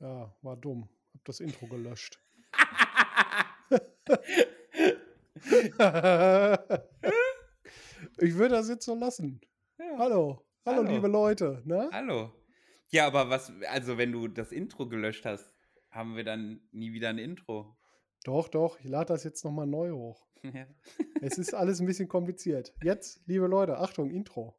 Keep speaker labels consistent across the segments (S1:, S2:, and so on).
S1: Ja, war dumm. Hab das Intro gelöscht. ich würde das jetzt so lassen.
S2: Ja.
S1: Hallo. Hallo,
S2: Hallo.
S1: liebe Leute. Ne?
S2: Hallo. Ja, aber was, also wenn du das Intro gelöscht hast, haben wir dann nie wieder ein Intro.
S1: Doch, doch, ich lade das jetzt nochmal neu hoch.
S2: Ja.
S1: Es ist alles ein bisschen kompliziert. Jetzt, liebe Leute, Achtung, Intro.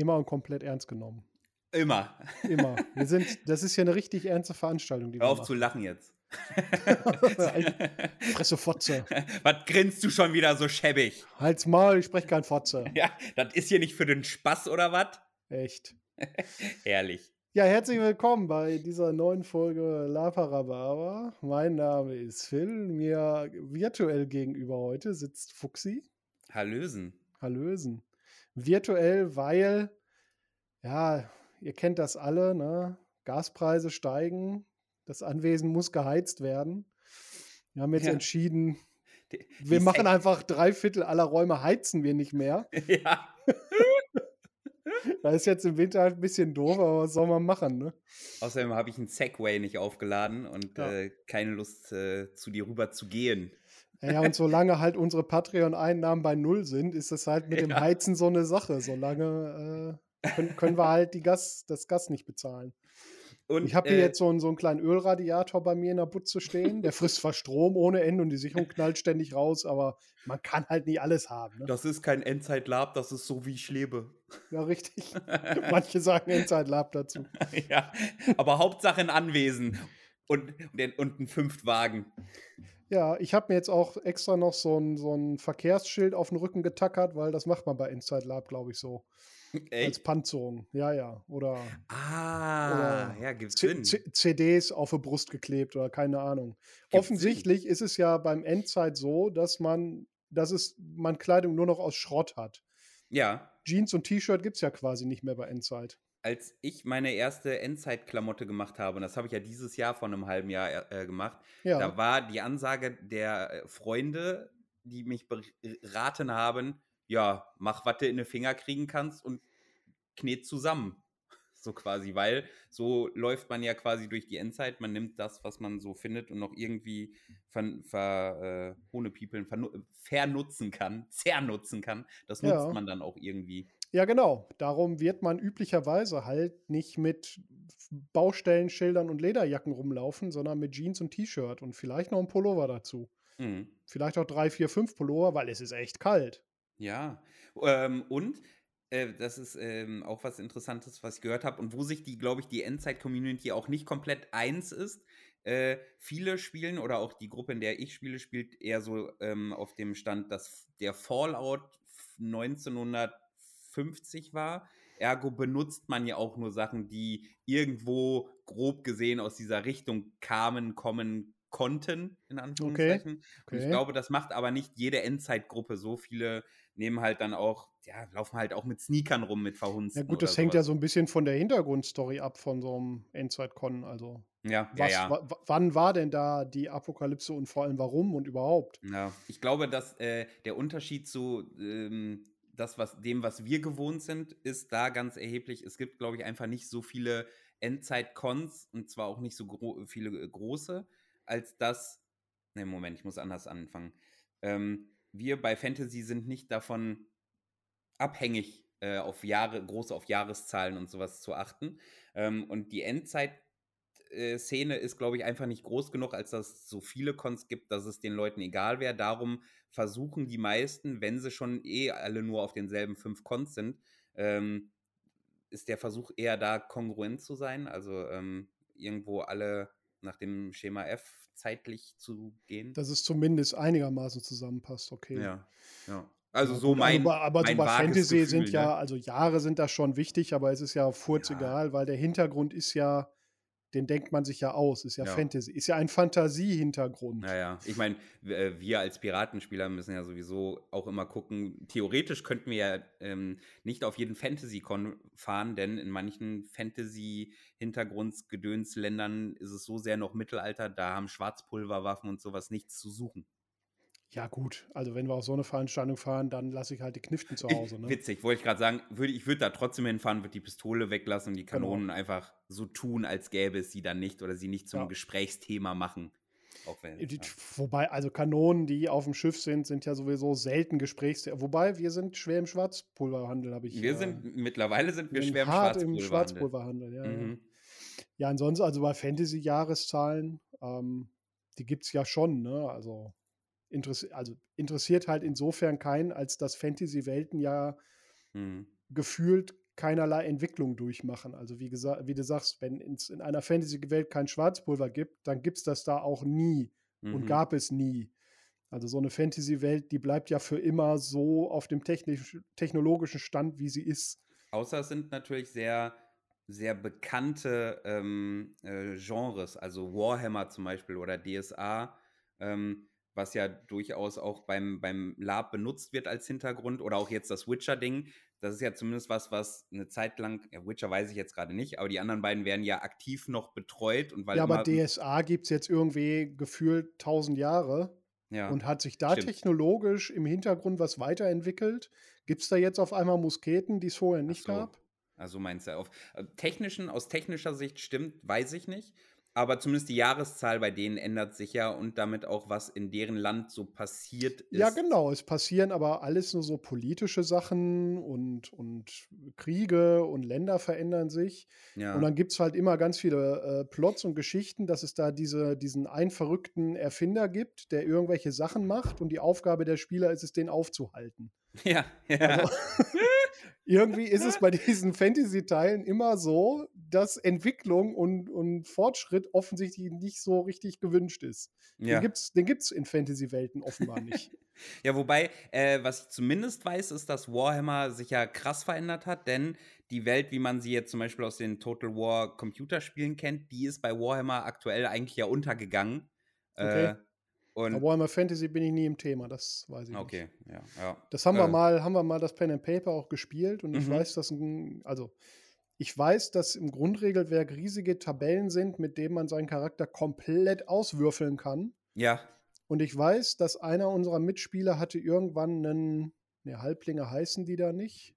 S1: Immer und komplett ernst genommen.
S2: Immer.
S1: Immer. Wir sind, das ist ja eine richtig ernste Veranstaltung, die
S2: Hör
S1: wir
S2: auf zu lachen jetzt.
S1: machen. Fresse Fotze.
S2: Was grinst du schon wieder so schäbig?
S1: Halt's Maul, ich spreche kein Fotze.
S2: Ja, das ist hier nicht für den Spaß oder was?
S1: Echt.
S2: Ehrlich.
S1: Ja, herzlich willkommen bei dieser neuen Folge La Parababa. Mein Name ist Phil. Mir virtuell gegenüber heute sitzt Fuxi.
S2: Hallösen.
S1: Hallösen. Virtuell, weil, ja, ihr kennt das alle, ne? Gaspreise steigen, das Anwesen muss geheizt werden. Wir haben jetzt
S2: Ja.
S1: entschieden,
S2: Die-
S1: wir
S2: die
S1: machen
S2: Sek-
S1: einfach drei Viertel aller Räume heizen wir nicht mehr.
S2: Ja.
S1: Das ist jetzt im Winter halt ein bisschen doof, aber was soll man machen, ne?
S2: Außerdem habe ich einen Segway nicht aufgeladen und
S1: Ja.
S2: äh, keine Lust, äh, zu dir rüber zu gehen.
S1: Ja, und solange halt unsere Patreon-Einnahmen bei Null sind, ist das halt mit dem
S2: Ja.
S1: Heizen so eine Sache. Solange äh, können, können wir halt die Gas, das Gas nicht bezahlen.
S2: Und,
S1: Ich habe hier
S2: äh,
S1: jetzt so einen, so einen kleinen Ölradiator bei mir in der Butze stehen. Der frisst zwar Strom ohne Ende und die Sicherung knallt ständig raus, aber man kann halt nicht alles haben. Ne?
S2: Das ist kein Endzeit-Lab, das ist so, wie ich lebe.
S1: Ja, richtig. Manche sagen Inside Lab dazu.
S2: ja, aber Hauptsache ein Anwesen und, und, und ein Fünftwagen.
S1: Ja, ich habe mir jetzt auch extra noch so ein, so ein Verkehrsschild auf den Rücken getackert, weil das macht man bei Inside Lab, glaube ich, so. Als
S2: Echt?
S1: Panzerung. Ja, ja. Oder
S2: Ah,
S1: Oder
S2: ja, gibt's
S1: C
S2: Sinn.
S1: C CDs auf die Brust geklebt oder keine Ahnung.
S2: Gibt's
S1: Offensichtlich ist es ja beim Endzeit so, dass man, dass es, man Kleidung nur noch aus Schrott hat.
S2: Ja,
S1: Jeans und T-Shirt gibt es ja quasi nicht mehr bei Endzeit.
S2: Als ich meine erste Endzeit-Klamotte gemacht habe, und das habe ich ja dieses Jahr vor einem halben Jahr äh, gemacht,
S1: Ja.
S2: da war die Ansage der äh, Freunde, die mich beraten haben, ja, mach, was du in den Finger kriegen kannst und knet zusammen. So quasi, weil so läuft man ja quasi durch die Endzeit. Man nimmt das, was man so findet und noch irgendwie ver, ver, äh, ohne People vernu- vernutzen kann, zernutzen kann. Das nutzt
S1: Ja.
S2: man dann auch irgendwie.
S1: Ja, genau. Darum wird man üblicherweise halt nicht mit Baustellenschildern und Lederjacken rumlaufen, sondern mit Jeans und T-Shirt und vielleicht noch ein Pullover dazu.
S2: Mhm.
S1: Vielleicht auch drei, vier, fünf Pullover, weil es ist echt kalt.
S2: Ja, ähm, und äh, das ist ähm, auch was Interessantes, was ich gehört habe und wo sich die, glaube ich, die Endzeit-Community auch nicht komplett eins ist. Äh, viele spielen oder auch die Gruppe, in der ich spiele, spielt eher so ähm, auf dem Stand, dass der Fallout 1950 war. Ergo benutzt man ja auch nur Sachen, die irgendwo grob gesehen aus dieser Richtung kamen, kommen konnten, in Anführungszeichen. Und ich
S1: Okay.
S2: glaube, das macht aber nicht jede Endzeitgruppe. So viele nehmen halt dann auch, ja, laufen halt auch mit Sneakern rum, mit verhunzten.
S1: Ja gut, das hängt ja so ein bisschen von der Hintergrundstory ab von so einem Endzeit-Con. Also
S2: Ja, ja,
S1: was,
S2: ja.
S1: wa- wann war denn da die Apokalypse und vor allem warum und überhaupt?
S2: ja. Ich glaube, dass äh, der Unterschied zu ähm, das, was, dem, was wir gewohnt sind, ist da ganz erheblich. Es gibt, glaube ich, einfach nicht so viele Endzeit-Cons und zwar auch nicht so gro viele äh, große, als dass. Ne, Moment, ich muss anders anfangen. Ähm, wir bei Fantasy sind nicht davon abhängig, äh, auf Jahre, groß auf Jahreszahlen und sowas zu achten. Ähm, und die Endzeit-Szene ist, glaube ich, einfach nicht groß genug, als dass es so viele Cons gibt, dass es den Leuten egal wäre. Darum versuchen die meisten, wenn sie schon eh alle nur auf denselben fünf Cons sind, ähm, ist der Versuch eher da kongruent zu sein, also ähm, irgendwo alle nach dem Schema F zeitlich zu gehen.
S1: Dass es zumindest einigermaßen zusammenpasst, okay.
S2: ja, ja. Also
S1: Ja,
S2: so mein,
S1: aber, aber so
S2: mein
S1: bei
S2: vages
S1: Fantasy
S2: Gefühl,
S1: sind ja,
S2: ne?
S1: also Jahre sind da schon wichtig, aber es ist ja furzegal, weil der Hintergrund ist ja, den denkt man sich ja aus, ist ja,
S2: Ja.
S1: Fantasy, ist ja ein Fantasie-Hintergrund.
S2: Naja, ich meine, wir als Piratenspieler müssen ja sowieso auch immer gucken. Theoretisch könnten wir ja ähm, nicht auf jeden Fantasy-Con fahren, denn in manchen Fantasy-Hintergrundsgedönsländern ist es so sehr noch Mittelalter, da haben Schwarzpulverwaffen und sowas nichts zu suchen.
S1: Ja, gut, also wenn wir auf so eine Veranstaltung fahren, dann lasse ich halt die Kniften zu Hause. Ne?
S2: witzig, wollte ich gerade sagen, würd, ich würde da trotzdem hinfahren, würde die Pistole weglassen und die
S1: Genau.
S2: Kanonen einfach so tun, als gäbe es sie dann nicht oder sie nicht zum
S1: Ja.
S2: Gesprächsthema machen. Auch wenn, ja.
S1: Wobei, also Kanonen, die auf dem Schiff sind, sind ja sowieso selten Gesprächsthema. Wobei, wir sind schwer im Schwarzpulverhandel, habe ich.
S2: Wir
S1: äh,
S2: sind, mittlerweile sind wir schwer im
S1: hart im
S2: Schwarzpulverhandel.
S1: Schwarzpulverhandel. Ja, ja.
S2: Mhm.
S1: ja, ansonsten, also bei Fantasy-Jahreszahlen, ähm, die gibt es ja schon, ne? Also, interessi also interessiert halt insofern keinen, als dass Fantasy-Welten ja
S2: Mhm.
S1: gefühlt keinerlei Entwicklung durchmachen. Also wie gesagt, wie du sagst, wenn es in einer Fantasy-Welt kein Schwarzpulver gibt, dann gibt es das da auch nie und
S2: Mhm.
S1: gab es nie. Also so eine Fantasy-Welt, die bleibt ja für immer so auf dem technisch, technologischen Stand, wie sie ist.
S2: Außer es sind natürlich sehr, sehr bekannte ähm, äh, Genres, also Warhammer zum Beispiel oder DSA, ähm, was ja durchaus auch beim, beim Lab benutzt wird als Hintergrund oder auch jetzt das Witcher-Ding. Das ist ja zumindest was, was eine Zeit lang, ja, Witcher weiß ich jetzt gerade nicht, aber die anderen beiden werden ja aktiv noch betreut und weil
S1: ja, aber DSA gibt es jetzt irgendwie gefühlt 1000 Jahre
S2: ja,
S1: und hat sich da
S2: stimmt.
S1: technologisch im Hintergrund was weiterentwickelt. Gibt es da jetzt auf einmal Musketen, die es vorher nicht
S2: so.
S1: gab?
S2: Also meinst du auf äh, technischen, aus technischer Sicht stimmt, weiß ich nicht. Aber zumindest die Jahreszahl bei denen ändert sich ja und damit auch, was in deren Land so passiert ist.
S1: Ja, genau. Es passieren aber alles nur so politische Sachen und, und Kriege und Länder verändern sich.
S2: Ja.
S1: Und dann gibt es halt immer ganz viele äh, Plots und Geschichten, dass es da diese, diesen einen verrückten Erfinder gibt, der irgendwelche Sachen macht und die Aufgabe der Spieler ist es, den aufzuhalten.
S2: ja, ja.
S1: Also, irgendwie ist es bei diesen Fantasy-Teilen immer so, dass Entwicklung und, und Fortschritt offensichtlich nicht so richtig gewünscht ist.
S2: ja.
S1: Den gibt's, den gibt's in Fantasy-Welten offenbar nicht.
S2: Ja, wobei, äh, was ich zumindest weiß, ist, dass Warhammer sich ja krass verändert hat, denn die Welt, wie man sie jetzt zum Beispiel aus den Total War Computerspielen kennt, die ist bei Warhammer aktuell eigentlich ja untergegangen.
S1: Okay.
S2: Äh, und
S1: Aber Warhammer Fantasy bin ich nie im Thema, das weiß ich
S2: okay,
S1: nicht.
S2: ja, ja.
S1: Das haben wir
S2: Äh,
S1: mal, haben wir mal das Pen and Paper auch gespielt und ich
S2: Mhm.
S1: weiß, dass ein, also ich weiß, dass im Grundregelwerk riesige Tabellen sind, mit denen man seinen Charakter komplett auswürfeln kann.
S2: Ja,
S1: Und ich weiß, dass einer unserer Mitspieler hatte irgendwann einen, ne, Halblinge heißen die da nicht,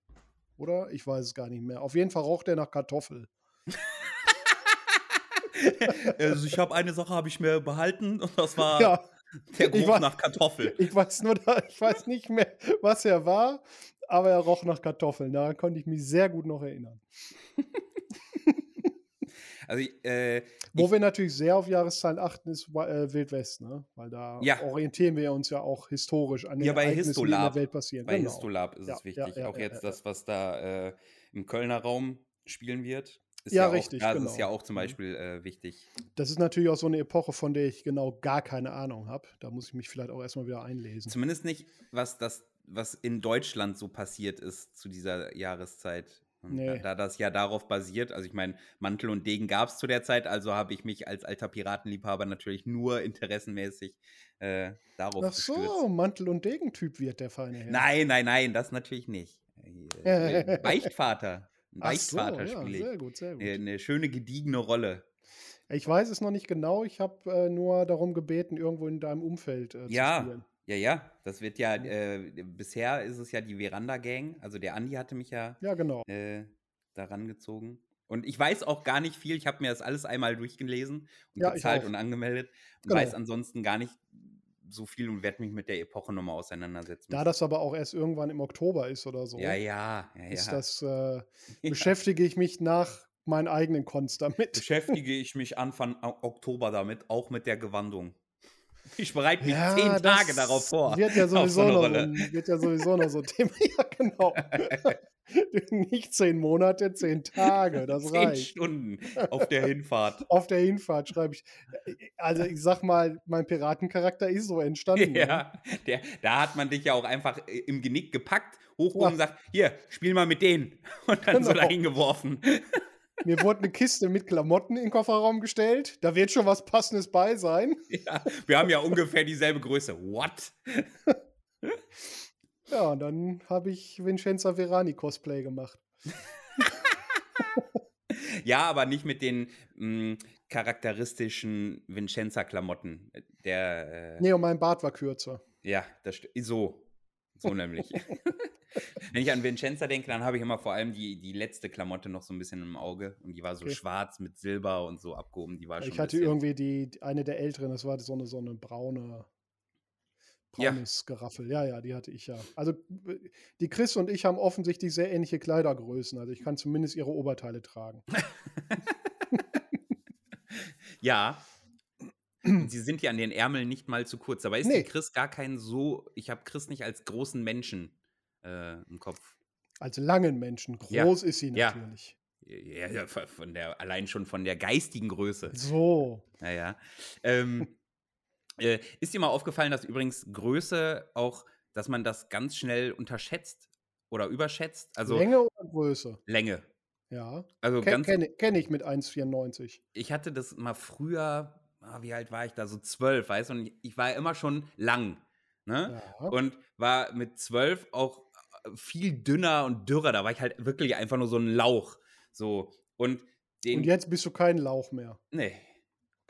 S1: oder? Ich weiß es gar nicht mehr. Auf jeden Fall roch der nach Kartoffel.
S2: also ich habe eine Sache habe ich mir behalten und das war
S1: Ja,
S2: der Geruch
S1: war-
S2: nach Kartoffel.
S1: ich weiß nur, da, ich weiß nicht mehr, was er war, aber er roch nach Kartoffeln. Daran konnte ich mich sehr gut noch erinnern.
S2: Also äh,
S1: Wo wir natürlich sehr auf Jahreszahlen achten, ist äh, Wild West, ne? Weil da
S2: Ja.
S1: orientieren wir uns ja auch historisch an den
S2: Ja, bei
S1: Ereignissen, die in der
S2: Histolab.
S1: Welt passieren.
S2: bei
S1: Genau.
S2: Histolab ist
S1: Ja,
S2: es wichtig. auch jetzt das, was da äh, im Kölner Raum spielen wird. Ist
S1: Ja,
S2: auch,
S1: richtig,
S2: Da ist
S1: genau.
S2: es ja auch zum
S1: Mhm.
S2: Beispiel äh, wichtig.
S1: Das ist natürlich auch so eine Epoche, von der ich genau gar keine Ahnung habe. Da muss ich mich vielleicht auch erstmal wieder einlesen.
S2: Zumindest nicht, was das, was in Deutschland so passiert ist zu dieser Jahreszeit. Und da,
S1: Nee.
S2: da das ja darauf basiert, also ich meine, Mantel und Degen gab es zu der Zeit, also habe ich mich als alter Piratenliebhaber natürlich nur interessenmäßig äh, darauf
S1: Ach so,
S2: gestürzt.
S1: Mantel- und Degentyp wird der feine Herr.
S2: Nein, nein, nein, das natürlich nicht. Äh, Beichtvater.
S1: So, ja,
S2: spiele ich.
S1: sehr gut, sehr gut.
S2: Eine, eine schöne, gediegene Rolle.
S1: Ich weiß es noch nicht genau. Ich habe äh, nur darum gebeten, irgendwo in deinem Umfeld äh, zu
S2: Ja.
S1: spielen.
S2: Ja, ja, das wird ja, äh, bisher ist es ja die Veranda-Gang. Also der Andi hatte mich ja
S1: Ja, genau.
S2: äh, daran gezogen. Und ich weiß auch gar nicht viel. Ich habe mir das alles einmal durchgelesen und
S1: Ja,
S2: bezahlt und angemeldet und
S1: Genau.
S2: weiß ansonsten gar nicht so viel und werde mich mit der Epoche nochmal auseinandersetzen.
S1: Da das aber auch erst irgendwann im Oktober ist oder so,
S2: ja, ja, ja,
S1: ist das, äh,
S2: ja.
S1: beschäftige ich mich nach meinen eigenen Cons damit.
S2: Beschäftige ich mich Anfang Oktober damit, auch mit der Gewandung. Ich bereite mich
S1: Ja,
S2: zehn Tage darauf vor.
S1: Wird ja
S2: so
S1: sowieso
S2: eine
S1: noch so ein, wird ja sowieso noch so ein Thema. Ja, genau. Nicht zehn Monate, zehn Tage, das
S2: Zehn
S1: reicht.
S2: Stunden auf der Hinfahrt.
S1: Auf der Hinfahrt schreibe ich. äh, Also ich sag mal, mein Piratencharakter ist so entstanden. ne?
S2: Ja, der, da hat man dich ja auch einfach äh, im Genick gepackt, hochgehoben
S1: Ja.
S2: und sagt, hier, spiel mal mit denen. Und dann so
S1: Genau.
S2: dahin geworfen.
S1: Mir wurde eine Kiste mit Klamotten in den Kofferraum gestellt. Da wird schon was Passendes bei sein.
S2: Ja, wir haben ja ungefähr dieselbe Größe. What?
S1: Ja, und dann habe ich Vincenza Verani Cosplay gemacht.
S2: Ja, aber nicht mit den mh, charakteristischen Vincenza-Klamotten. Der, äh,
S1: Nee, und mein Bart war kürzer.
S2: ja, das so. So nämlich. Wenn ich an Vincenza denke, dann habe ich immer vor allem die, die letzte Klamotte noch so ein bisschen im Auge. Und die war so
S1: Okay.
S2: schwarz mit Silber und so abgehoben. Die war schon
S1: Ich
S2: ein
S1: hatte irgendwie die- eine der älteren, das war so eine, so eine braune,
S2: Ja.
S1: braunes Geraffel. Ja, ja, die hatte ich ja. Also äh, die Chris und ich haben offensichtlich sehr ähnliche Kleidergrößen. Also ich kann zumindest ihre Oberteile tragen.
S2: Ja. Und sie sind ja an den Ärmeln nicht mal zu kurz. Aber ist
S1: Nee.
S2: die Chris gar kein so. Ich habe Chris nicht als großen Menschen äh, im Kopf.
S1: Als langen Menschen.
S2: Ja.
S1: Groß ist sie
S2: Ja.
S1: natürlich.
S2: Ja, ja, von von der, allein schon von der geistigen Größe.
S1: So.
S2: Naja. Ähm, äh, ist dir mal aufgefallen, dass übrigens Größe auch, dass man das ganz schnell unterschätzt oder überschätzt? Also Länge.
S1: Länge oder Größe? Ja.
S2: Also
S1: Ken, Kenne kenn ich mit 1,94.
S2: ich hatte das mal früher, ah, wie alt war ich da? So zwölf, weißt du? Und ich, ich war ja immer schon lang. Ne?
S1: Ja.
S2: Und war mit zwölf auch äh, viel dünner und dürrer. Da war ich halt wirklich einfach nur so ein Lauch. So. Und den.
S1: Und jetzt bist du kein Lauch mehr.
S2: nee.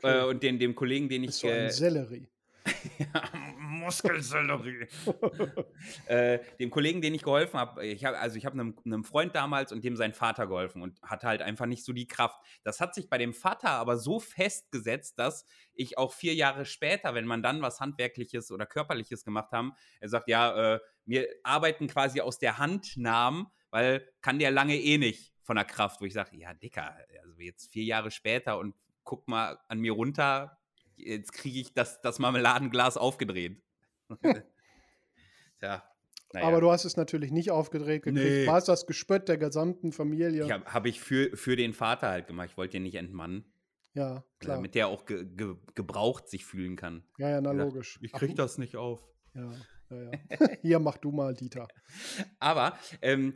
S1: Okay.
S2: Äh, und den, dem Kollegen, den ich.
S1: bist du ein
S2: äh,
S1: Sellerie.
S2: Muskelsellerie. äh, dem Kollegen, den ich geholfen habe, ich hab, also ich habe einem, einem Freund damals und dem sein Vater geholfen und hatte halt einfach nicht so die Kraft. Das hat sich bei dem Vater aber so festgesetzt, dass ich auch vier Jahre später, wenn man dann was Handwerkliches oder Körperliches gemacht haben, er sagt, ja, äh, wir arbeiten quasi aus der Hand nahm, weil kann der lange eh nicht von der Kraft, wo ich sage, ja, Dicker, also jetzt vier Jahre später und guck mal an mir runter, jetzt kriege ich das, das Marmeladenglas aufgedreht. Tja, naja.
S1: Aber du hast es natürlich nicht aufgedreht gekriegt.
S2: Nee.
S1: War es das Gespött der gesamten Familie?
S2: ich habe hab ich für, für den Vater halt gemacht. Ich wollte ihn nicht entmannen,
S1: ja, klar.
S2: damit der auch ge, ge, gebraucht sich fühlen kann.
S1: ja, ja, na
S2: gesagt,
S1: logisch.
S2: Ich
S1: Ach,
S2: krieg das nicht auf.
S1: Ja, ja, ja. Hier, mach du mal, Dieter.
S2: Aber ähm,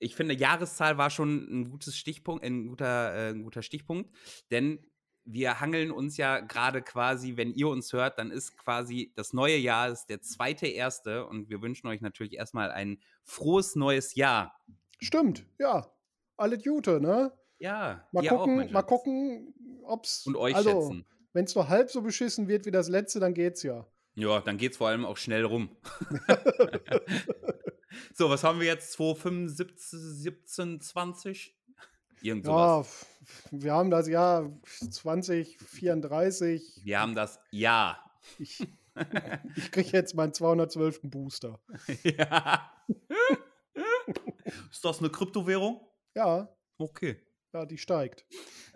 S2: ich finde, Jahreszahl war schon ein gutes Stichpunkt, ein guter, äh, ein guter Stichpunkt, denn wir hangeln uns ja gerade quasi, wenn ihr uns hört, dann ist quasi das neue Jahr, ist der zweite erste und wir wünschen euch natürlich erstmal ein frohes neues Jahr.
S1: Stimmt, ja. Alle Jute, ne?
S2: Ja,
S1: Mal
S2: auch,
S1: gucken,
S2: mein
S1: mal gucken, ob's.
S2: Und euch
S1: also,
S2: schätzen.
S1: Wenn es nur halb so beschissen wird wie das letzte, dann geht's ja.
S2: Ja, dann geht's vor allem auch schnell rum. so, was haben wir jetzt? 275, 17, 20? Irgend
S1: Ja,
S2: sowas.
S1: f- wir haben das Jahr 2034.
S2: Wir haben das Ja.
S1: Ich, ich kriege jetzt meinen 212. Booster.
S2: ja. Ist das eine Kryptowährung?
S1: Ja,
S2: Okay.
S1: ja, die steigt.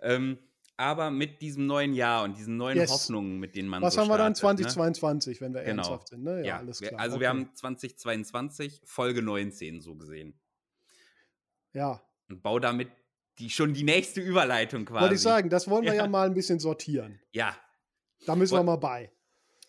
S2: Ähm, aber mit diesem neuen Jahr und diesen neuen
S1: Yes.
S2: Hoffnungen, mit denen man
S1: Was
S2: so
S1: haben wir dann
S2: startet, ne?
S1: 2022, wenn wir
S2: Genau.
S1: ernsthaft sind? Ne? Ja,
S2: Ja,
S1: alles klar.
S2: also
S1: okay.
S2: wir haben 2022, Folge 19 so gesehen.
S1: Ja,
S2: Und bau damit die, schon die nächste Überleitung quasi.
S1: wollte ich sagen, das wollen wir ja.
S2: Ja.
S1: mal ein bisschen sortieren.
S2: Ja,
S1: Da müssen wir
S2: Woll-
S1: mal bei.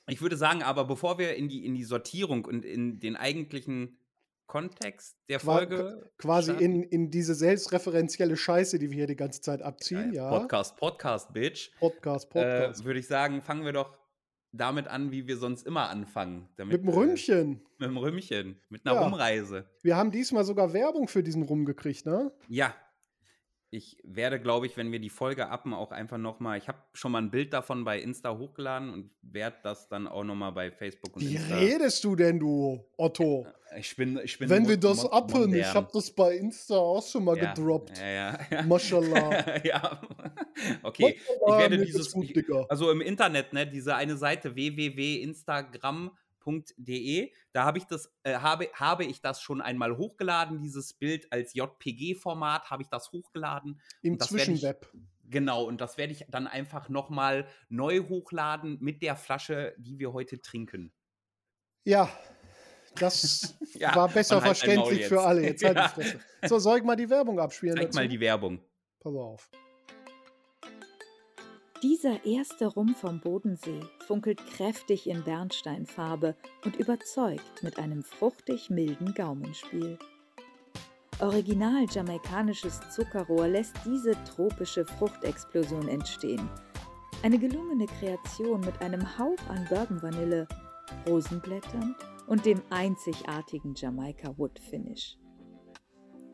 S2: Ich würde sagen, aber bevor wir in die, in die Sortierung und in den eigentlichen Kontext der
S1: Qua-
S2: Folge
S1: Quasi
S2: starten-
S1: in, in diese selbstreferenzielle Scheiße, die wir hier die ganze Zeit abziehen. Ja,
S2: Podcast, Podcast, Bitch,
S1: Podcast, Podcast.
S2: Äh, würde ich sagen, fangen wir doch damit an, wie wir sonst immer anfangen. Damit,
S1: Mit dem Rümmchen.
S2: Äh, mit dem Rümmchen, mit einer
S1: Ja.
S2: Rumreise.
S1: Wir haben diesmal sogar Werbung für diesen rumgekriegt, ne?
S2: Ja. Ich werde, glaube ich, wenn wir die Folge appen, auch einfach nochmal, ich habe schon mal ein Bild davon bei Insta hochgeladen und werde das dann auch nochmal bei Facebook und
S1: Wie
S2: Insta.
S1: redest du denn, du, Otto?
S2: Ich bin, ich bin
S1: Wenn wir das appen, ich habe das bei Insta auch schon mal
S2: ja,
S1: gedroppt.
S2: Ja, ja. ja.
S1: Maschallah.
S2: ja. Okay. Ich
S1: Maschallah,
S2: werde dieses,
S1: gut, Digga.
S2: also im Internet, ne, diese eine Seite www.instagram.de, da habe ich das, äh, habe, habe ich das schon einmal hochgeladen, dieses Bild als JPG-Format habe ich das hochgeladen.
S1: Im
S2: das werd ich-
S1: Zwischenweb.
S2: Genau, und das werde ich dann einfach nochmal neu hochladen mit der Flasche, die wir heute trinken.
S1: Ja, Das
S2: Ja,
S1: war besser
S2: halt
S1: verständlich für alle. Jetzt halt
S2: Ja.
S1: So, soll ich mal die Werbung abspielen?
S2: Zeig
S1: dazu?
S2: mal die Werbung.
S1: Pass auf.
S3: Dieser erste Rum vom Bodensee funkelt kräftig in Bernsteinfarbe und überzeugt mit einem fruchtig milden Gaumenspiel. Original jamaikanisches Zuckerrohr lässt diese tropische Fruchtexplosion entstehen. Eine gelungene Kreation mit einem Hauch an Bourbon-Vanille, Rosenblättern und dem einzigartigen Jamaika Wood Finish.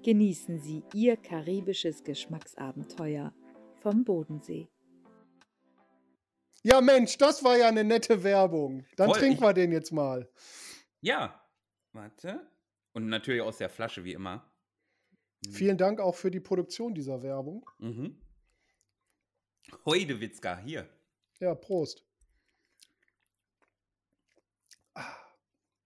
S3: Genießen Sie Ihr karibisches Geschmacksabenteuer vom Bodensee.
S1: Ja, Mensch, das war ja eine nette Werbung. Dann
S2: Voll,
S1: trinken wir den jetzt mal.
S2: Ja. Warte. Und natürlich aus der Flasche, wie immer. Mhm.
S1: Vielen Dank auch für die Produktion dieser Werbung.
S2: Mhm. Heudewitzka, hier.
S1: Ja, Prost.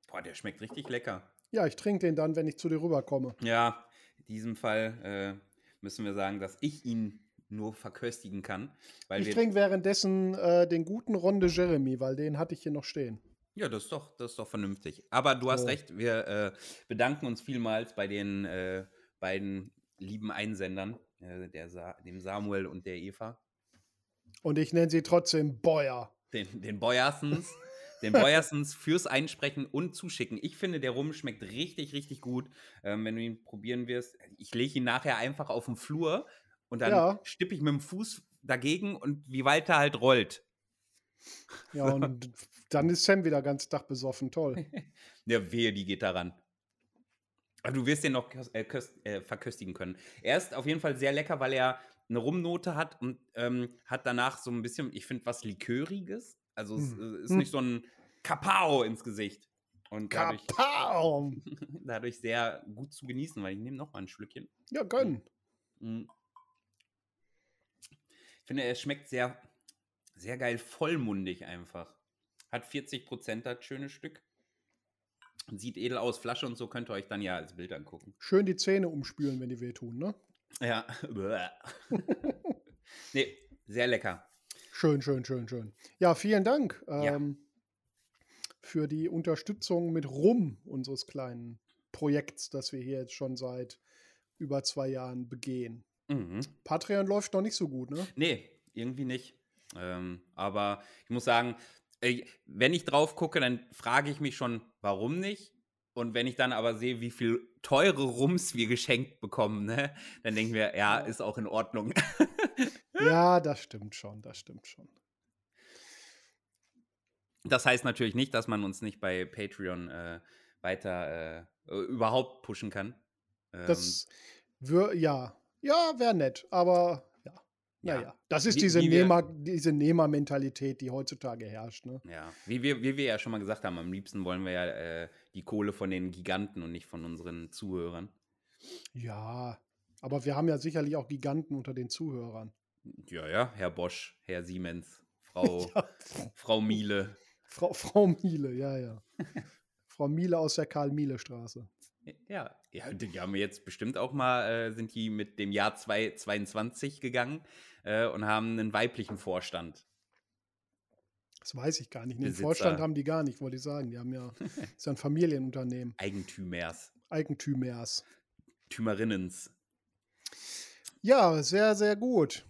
S2: Boah, der schmeckt richtig lecker.
S1: Ja, ich trinke den dann, wenn ich zu dir rüberkomme.
S2: Ja, in diesem Fall äh, müssen wir sagen, dass ich ihn nur verköstigen kann.
S1: Ich trinke währenddessen äh, den guten Ronde Jeremy, weil den hatte ich hier noch stehen.
S2: Ja, das ist doch, das ist doch vernünftig. Aber du hast
S1: So.
S2: recht, wir äh, bedanken uns vielmals bei den äh, beiden lieben Einsendern, äh, der Sa dem Samuel und der Eva.
S1: Und ich nenne sie trotzdem Beuer.
S2: Den, den Boyersons. den Boyersons fürs Einsprechen und Zuschicken. Ich finde, der Rum schmeckt richtig, richtig gut. Ähm, wenn du ihn probieren wirst, ich lege ihn nachher einfach auf den Flur und dann
S1: Ja.
S2: stippe ich mit dem Fuß dagegen und wie weit er halt rollt.
S1: Ja, und dann ist Sam wieder ganz Tag besoffen. Toll.
S2: Ja, wehe, die geht daran. Aber du wirst den noch äh, köst, äh, verköstigen können. Er ist auf jeden Fall sehr lecker, weil er eine Rumnote hat und ähm, hat danach so ein bisschen, ich finde, was Liköriges. Also es
S1: Hm.
S2: äh, ist
S1: Hm.
S2: nicht so ein Kapau ins Gesicht. Und dadurch,
S1: Kapau!
S2: dadurch sehr gut zu genießen, weil ich nehme noch mal ein Schlückchen.
S1: Ja, gönn.
S2: Mm. Ich finde, es schmeckt sehr, sehr geil vollmundig einfach. Hat 40 Prozent das schöne Stück. Sieht edel aus, Flasche und so könnt ihr euch dann ja als Bild angucken.
S1: Schön die Zähne umspülen, wenn die wehtun, ne?
S2: Ja. Nee, sehr lecker.
S1: Schön, schön, schön, schön. Ja, vielen Dank
S2: Ja.
S1: ähm, für die Unterstützung mit Rum unseres kleinen Projekts, das wir hier jetzt schon seit über zwei Jahren begehen.
S2: Mhm.
S1: Patreon läuft noch nicht so gut, ne?
S2: Nee, irgendwie nicht. Ähm, aber ich muss sagen, wenn ich drauf gucke, dann frage ich mich schon, warum nicht? Und wenn ich dann aber sehe, wie viel teure Rums wir geschenkt bekommen, ne, dann denken wir, ja, ist auch in Ordnung.
S1: Ja, das stimmt schon, das stimmt schon.
S2: Das heißt natürlich nicht, dass man uns nicht bei Patreon äh, weiter äh, überhaupt pushen kann. Ähm,
S1: Das wür ja, ja, wäre nett, aber ja.
S2: Ja.
S1: Naja, das ist
S2: Wie-
S1: diese Nehmermentalität, die heutzutage herrscht. Ne?
S2: ja, wie wir, wie wir ja schon mal gesagt haben, am liebsten wollen wir ja äh, die Kohle von den Giganten und nicht von unseren Zuhörern.
S1: Ja, aber wir haben ja sicherlich auch Giganten unter den Zuhörern.
S2: Ja, ja, Herr Bosch, Herr Siemens, Frau,
S1: Ja,
S2: Frau Miele.
S1: Frau, Frau Miele, ja, ja. Frau Miele aus der Karl-Miele-Straße.
S2: Ja, ja, die haben jetzt bestimmt auch mal, äh, sind die mit dem Jahr 2022 gegangen äh, und haben einen weiblichen Vorstand.
S1: Das weiß ich gar nicht. Den
S2: Besitzer.
S1: Vorstand haben die gar nicht, wollte ich sagen. Die haben ja, ist ja ein Familienunternehmen.
S2: Eigentümers,
S1: Eigentümers.
S2: Tümerinnens.
S1: Ja, sehr, sehr gut.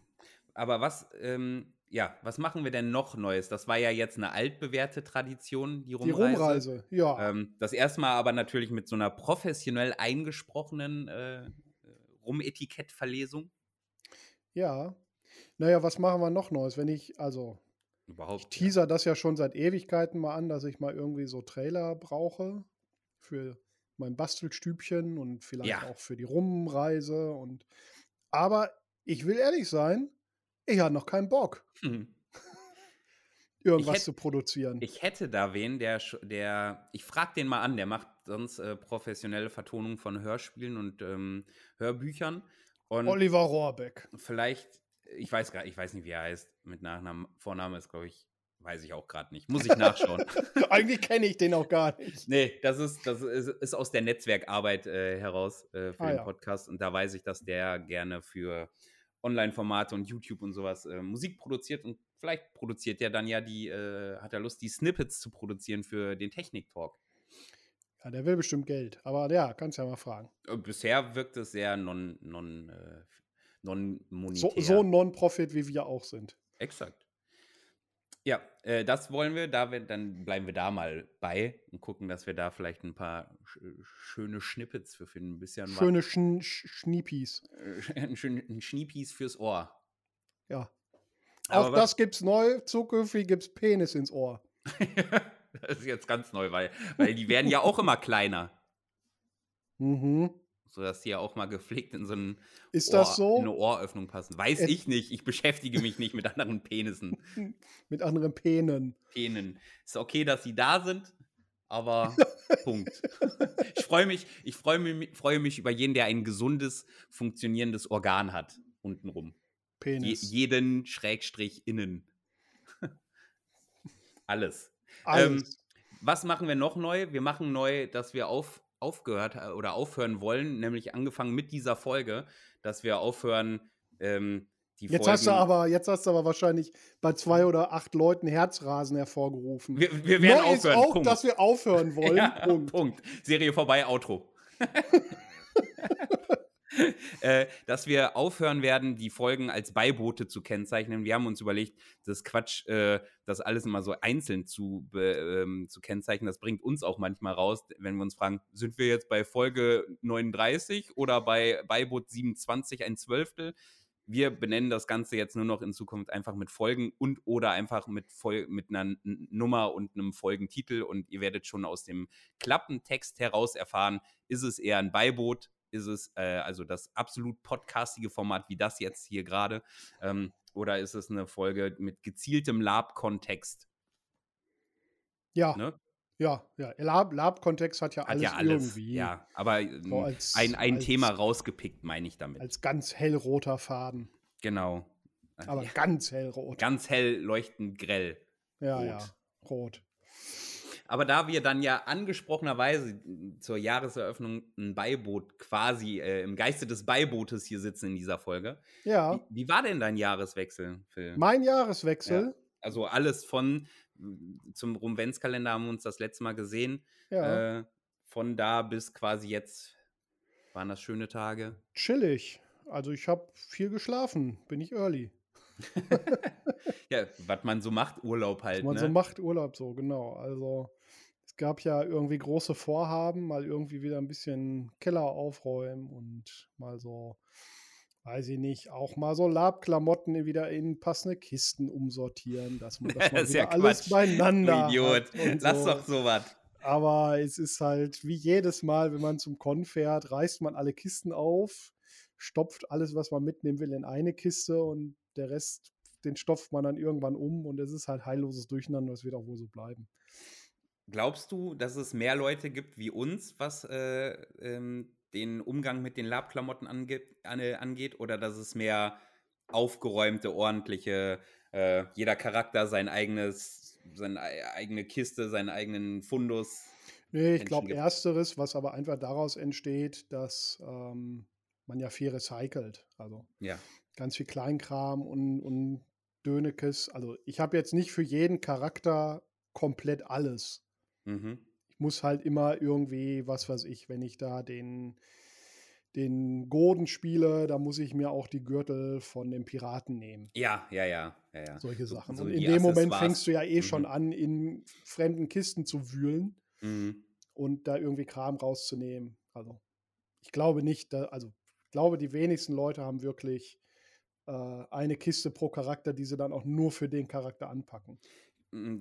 S2: Aber was, ähm, ja, was machen wir denn noch Neues? Das war ja jetzt eine altbewährte Tradition, die
S1: Die
S2: Rumreise.
S1: Rumreise, ja.
S2: Ähm, das erste Mal aber natürlich mit so einer professionell eingesprochenen äh, Rumetikettverlesung.
S1: Ja. Naja, was machen wir noch Neues? Wenn ich, also,
S2: Überhaupt.
S1: ich teaser das ja schon seit Ewigkeiten mal an, dass ich mal irgendwie so Trailer brauche für mein Bastelstübchen und vielleicht
S2: Ja.
S1: auch für die Rumreise und aber ich will ehrlich sein, ich hatte noch keinen Bock,
S2: Hm.
S1: irgendwas
S2: hätt-
S1: zu produzieren.
S2: Ich hätte da wen, der, der ich frage den mal an, der macht sonst äh, professionelle Vertonung von Hörspielen und ähm, Hörbüchern. Und
S1: Oliver Rohrbeck.
S2: vielleicht, ich weiß gar ich weiß nicht, wie er heißt, mit Nachnamen, Vorname ist, glaube ich, weiß ich auch gerade nicht. Muss ich nachschauen.
S1: Eigentlich kenne ich den auch gar nicht.
S2: nee, das ist, das ist, ist aus der Netzwerkarbeit äh, heraus äh, für
S1: Ah,
S2: den
S1: ja.
S2: Podcast. Und da weiß ich, dass der gerne für Online-Formate und YouTube und sowas äh, Musik produziert und vielleicht produziert er dann ja die, äh, hat er Lust, die Snippets zu produzieren für den Technik-Talk.
S1: Ja, der will bestimmt Geld. Aber ja, kannst ja mal fragen.
S2: Äh, Bisher wirkt es sehr non, non, äh, non
S1: So, so Non-Profit, wie wir auch sind.
S2: Exakt. Ja, äh, das wollen wir. Da wir, dann bleiben wir da mal bei und gucken, dass wir da vielleicht ein paar sch schöne Schnippets für finden. Ein bisschen
S1: Schöne Schn Sch Schniepis.
S2: äh, ein, schön, ein Schniepies fürs Ohr.
S1: Ja.
S2: Aber
S1: Auch das gibt's neu. Zukünftig gibt's Penis ins Ohr.
S2: das ist jetzt ganz neu, weil, weil die werden ja auch immer kleiner.
S1: Mhm.
S2: Sodass die ja auch mal gepflegt in so ein
S1: Ist
S2: Ohr,
S1: das so?
S2: in eine Ohröffnung passen. Weiß
S1: Äh,
S2: ich nicht. Ich beschäftige mich nicht mit anderen Penissen.
S1: Mit anderen Penen.
S2: Penen. Ist okay, dass sie da sind, aber Punkt. Ich freue mich, ich freue mich, freue mich über jeden, der ein gesundes, funktionierendes Organ hat, untenrum. Je,
S1: Penis.
S2: jeden Schrägstrich innen. Alles.
S1: Alles.
S2: Was machen wir noch neu? Wir machen neu, dass wir auf, aufgehört ha- oder aufhören wollen, nämlich angefangen mit dieser Folge, dass wir aufhören, ähm, die
S1: jetzt
S2: Folgen.
S1: hast du aber, jetzt hast du aber wahrscheinlich bei zwei oder acht Leuten Herzrasen hervorgerufen.
S2: wir, wir werden
S1: Neu ist
S2: aufhören.
S1: auch,
S2: Punkt.
S1: dass wir aufhören wollen.
S2: Ja,
S1: Punkt.
S2: Punkt. Serie vorbei, Outro. äh, dass wir aufhören werden, die Folgen als Beiboote zu kennzeichnen. Wir haben uns überlegt, das Quatsch, äh, das alles immer so einzeln zu, ähm, zu kennzeichnen. Das bringt uns auch manchmal raus, wenn wir uns fragen, sind wir jetzt bei Folge 39 oder bei Beiboot 27, ein Zwölftel? Wir benennen das Ganze jetzt nur noch in Zukunft einfach mit Folgen und oder einfach mit, Fol mit einer Nummer und einem Folgentitel und ihr werdet schon aus dem Klappentext heraus erfahren, ist es eher ein Beiboot, ist es äh, also das absolut podcastige Format wie das jetzt hier gerade ähm, oder ist es eine Folge mit gezieltem Lab-Kontext?
S1: Ja,
S2: Ne?
S1: ja, ja. Lab- Lab-Kontext hat ja
S2: Hat
S1: alles,
S2: ja alles,
S1: irgendwie.
S2: ja, aber ähm,
S1: So als-
S2: ein, ein
S1: als-
S2: Thema rausgepickt, meine ich damit.
S1: Als ganz hellroter Faden.
S2: genau.
S1: Aber
S2: Ja,
S1: ganz hellrot.
S2: ganz hell leuchtend grell.
S1: ja,
S2: rot.
S1: ja. Rot.
S2: Aber da wir dann ja angesprochenerweise zur Jahreseröffnung ein Beiboot quasi äh, im Geiste des Beibootes hier sitzen in dieser Folge.
S1: Ja.
S2: Wie, wie war denn dein Jahreswechsel, Phil?
S1: Mein Jahreswechsel.
S2: Also alles von mm, zum Rumwenzkalender haben wir uns das letzte Mal gesehen.
S1: Ja.
S2: Äh, von da bis quasi jetzt waren das schöne Tage.
S1: Chillig. Also ich habe viel geschlafen. Bin ich early.
S2: Ja, was man so macht, Urlaub halt.
S1: Was man
S2: ne?
S1: so macht, Urlaub so, genau. Also es gab ja irgendwie große Vorhaben, mal irgendwie wieder ein bisschen Keller aufräumen und mal so, weiß ich nicht, auch mal so Labklamotten wieder in passende Kisten umsortieren, dass man das mal
S2: Das ist ja
S1: alles
S2: Quatsch,
S1: beieinander
S2: Du Idiot. Lass
S1: so.
S2: doch sowas.
S1: Aber es ist halt wie jedes Mal, wenn man zum Con fährt, reißt man alle Kisten auf, stopft alles, was man mitnehmen will, in eine Kiste und der Rest, den stopft man dann irgendwann um und es ist halt heilloses Durcheinander, das wird auch wohl so bleiben.
S2: Glaubst du, dass es mehr Leute gibt wie uns, was äh, ähm, den Umgang mit den Labklamotten angeht, an, angeht, oder dass es mehr aufgeräumte, ordentliche, äh, jeder Charakter sein eigenes, seine ei- eigene Kiste, seinen eigenen Fundus?
S1: Nee, ich glaube ersteres, was aber einfach daraus entsteht, dass ähm, man ja viel recycelt. Also
S2: Ja.
S1: ganz viel Kleinkram und, und Dönekes. Also ich habe jetzt nicht für jeden Charakter komplett alles.
S2: Mhm.
S1: Ich muss halt immer irgendwie, was weiß ich, wenn ich da den, den Goden spiele, da muss ich mir auch die Gürtel von den Piraten nehmen.
S2: Ja, ja, ja, ja, ja.
S1: Solche
S2: So-
S1: Sachen.
S2: so
S1: und
S2: die
S1: in dem Moment
S2: Accessoires.
S1: fängst du ja eh schon
S2: Mhm.
S1: an, in fremden Kisten zu wühlen
S2: Mhm.
S1: und da irgendwie Kram rauszunehmen. Also ich glaube nicht, da, also ich glaube, die wenigsten Leute haben wirklich äh, eine Kiste pro Charakter, die sie dann auch nur für den Charakter anpacken.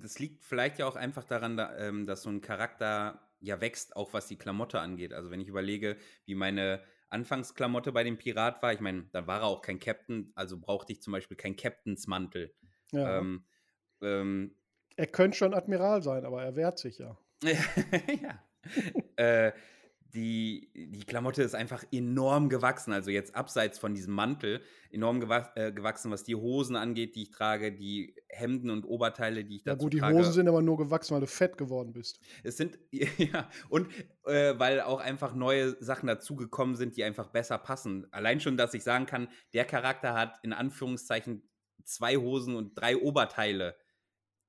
S2: Das liegt vielleicht ja auch einfach daran, da, ähm, dass so ein Charakter ja wächst, auch was die Klamotte angeht. Also wenn ich überlege, wie meine Anfangsklamotte bei dem Pirat war, ich meine, da war er auch kein Captain, also brauchte ich zum Beispiel keinen Captainsmantel.
S1: Ja.
S2: Ähm, ähm,
S1: er könnte schon Admiral sein, aber er wehrt sich ja.
S2: ja. äh, die, die Klamotte ist einfach enorm gewachsen, also jetzt abseits von diesem Mantel, enorm gewa äh, gewachsen, was die Hosen angeht, die ich trage, die Hemden und Oberteile, die ich
S1: Ja
S2: dazu
S1: gut, die
S2: trage.
S1: Hosen sind aber nur gewachsen, weil du fett geworden bist.
S2: Es sind, ja, und äh, weil auch einfach neue Sachen dazugekommen sind, die einfach besser passen. Allein schon, dass ich sagen kann, der Charakter hat in Anführungszeichen zwei Hosen und drei Oberteile.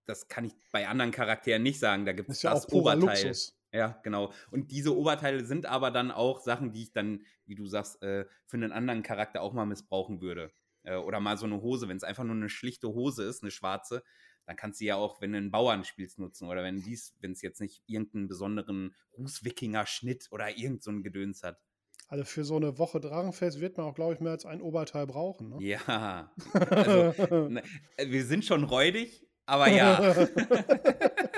S2: Das kann ich bei anderen Charakteren nicht sagen. Da gibt
S1: Das
S2: es
S1: ist ja
S2: das, Oberteil.
S1: Luxus.
S2: Ja, genau. Und diese Oberteile sind aber dann auch Sachen, die ich dann, wie du sagst, äh, für einen anderen Charakter auch mal missbrauchen würde. Äh, oder mal so eine Hose, wenn es einfach nur eine schlichte Hose ist, eine schwarze, dann kannst du ja auch, wenn du einen Bauern spielst, nutzen. Oder wenn dies, wenn es jetzt nicht irgendeinen besonderen Rußwikinger-Schnitt oder irgend so ein Gedöns hat.
S1: Also für so eine Woche Drachenfest wird man auch, glaube ich, mehr als ein Oberteil brauchen. Ne?
S2: Ja. Also, ne, wir sind schon räudig, aber ja.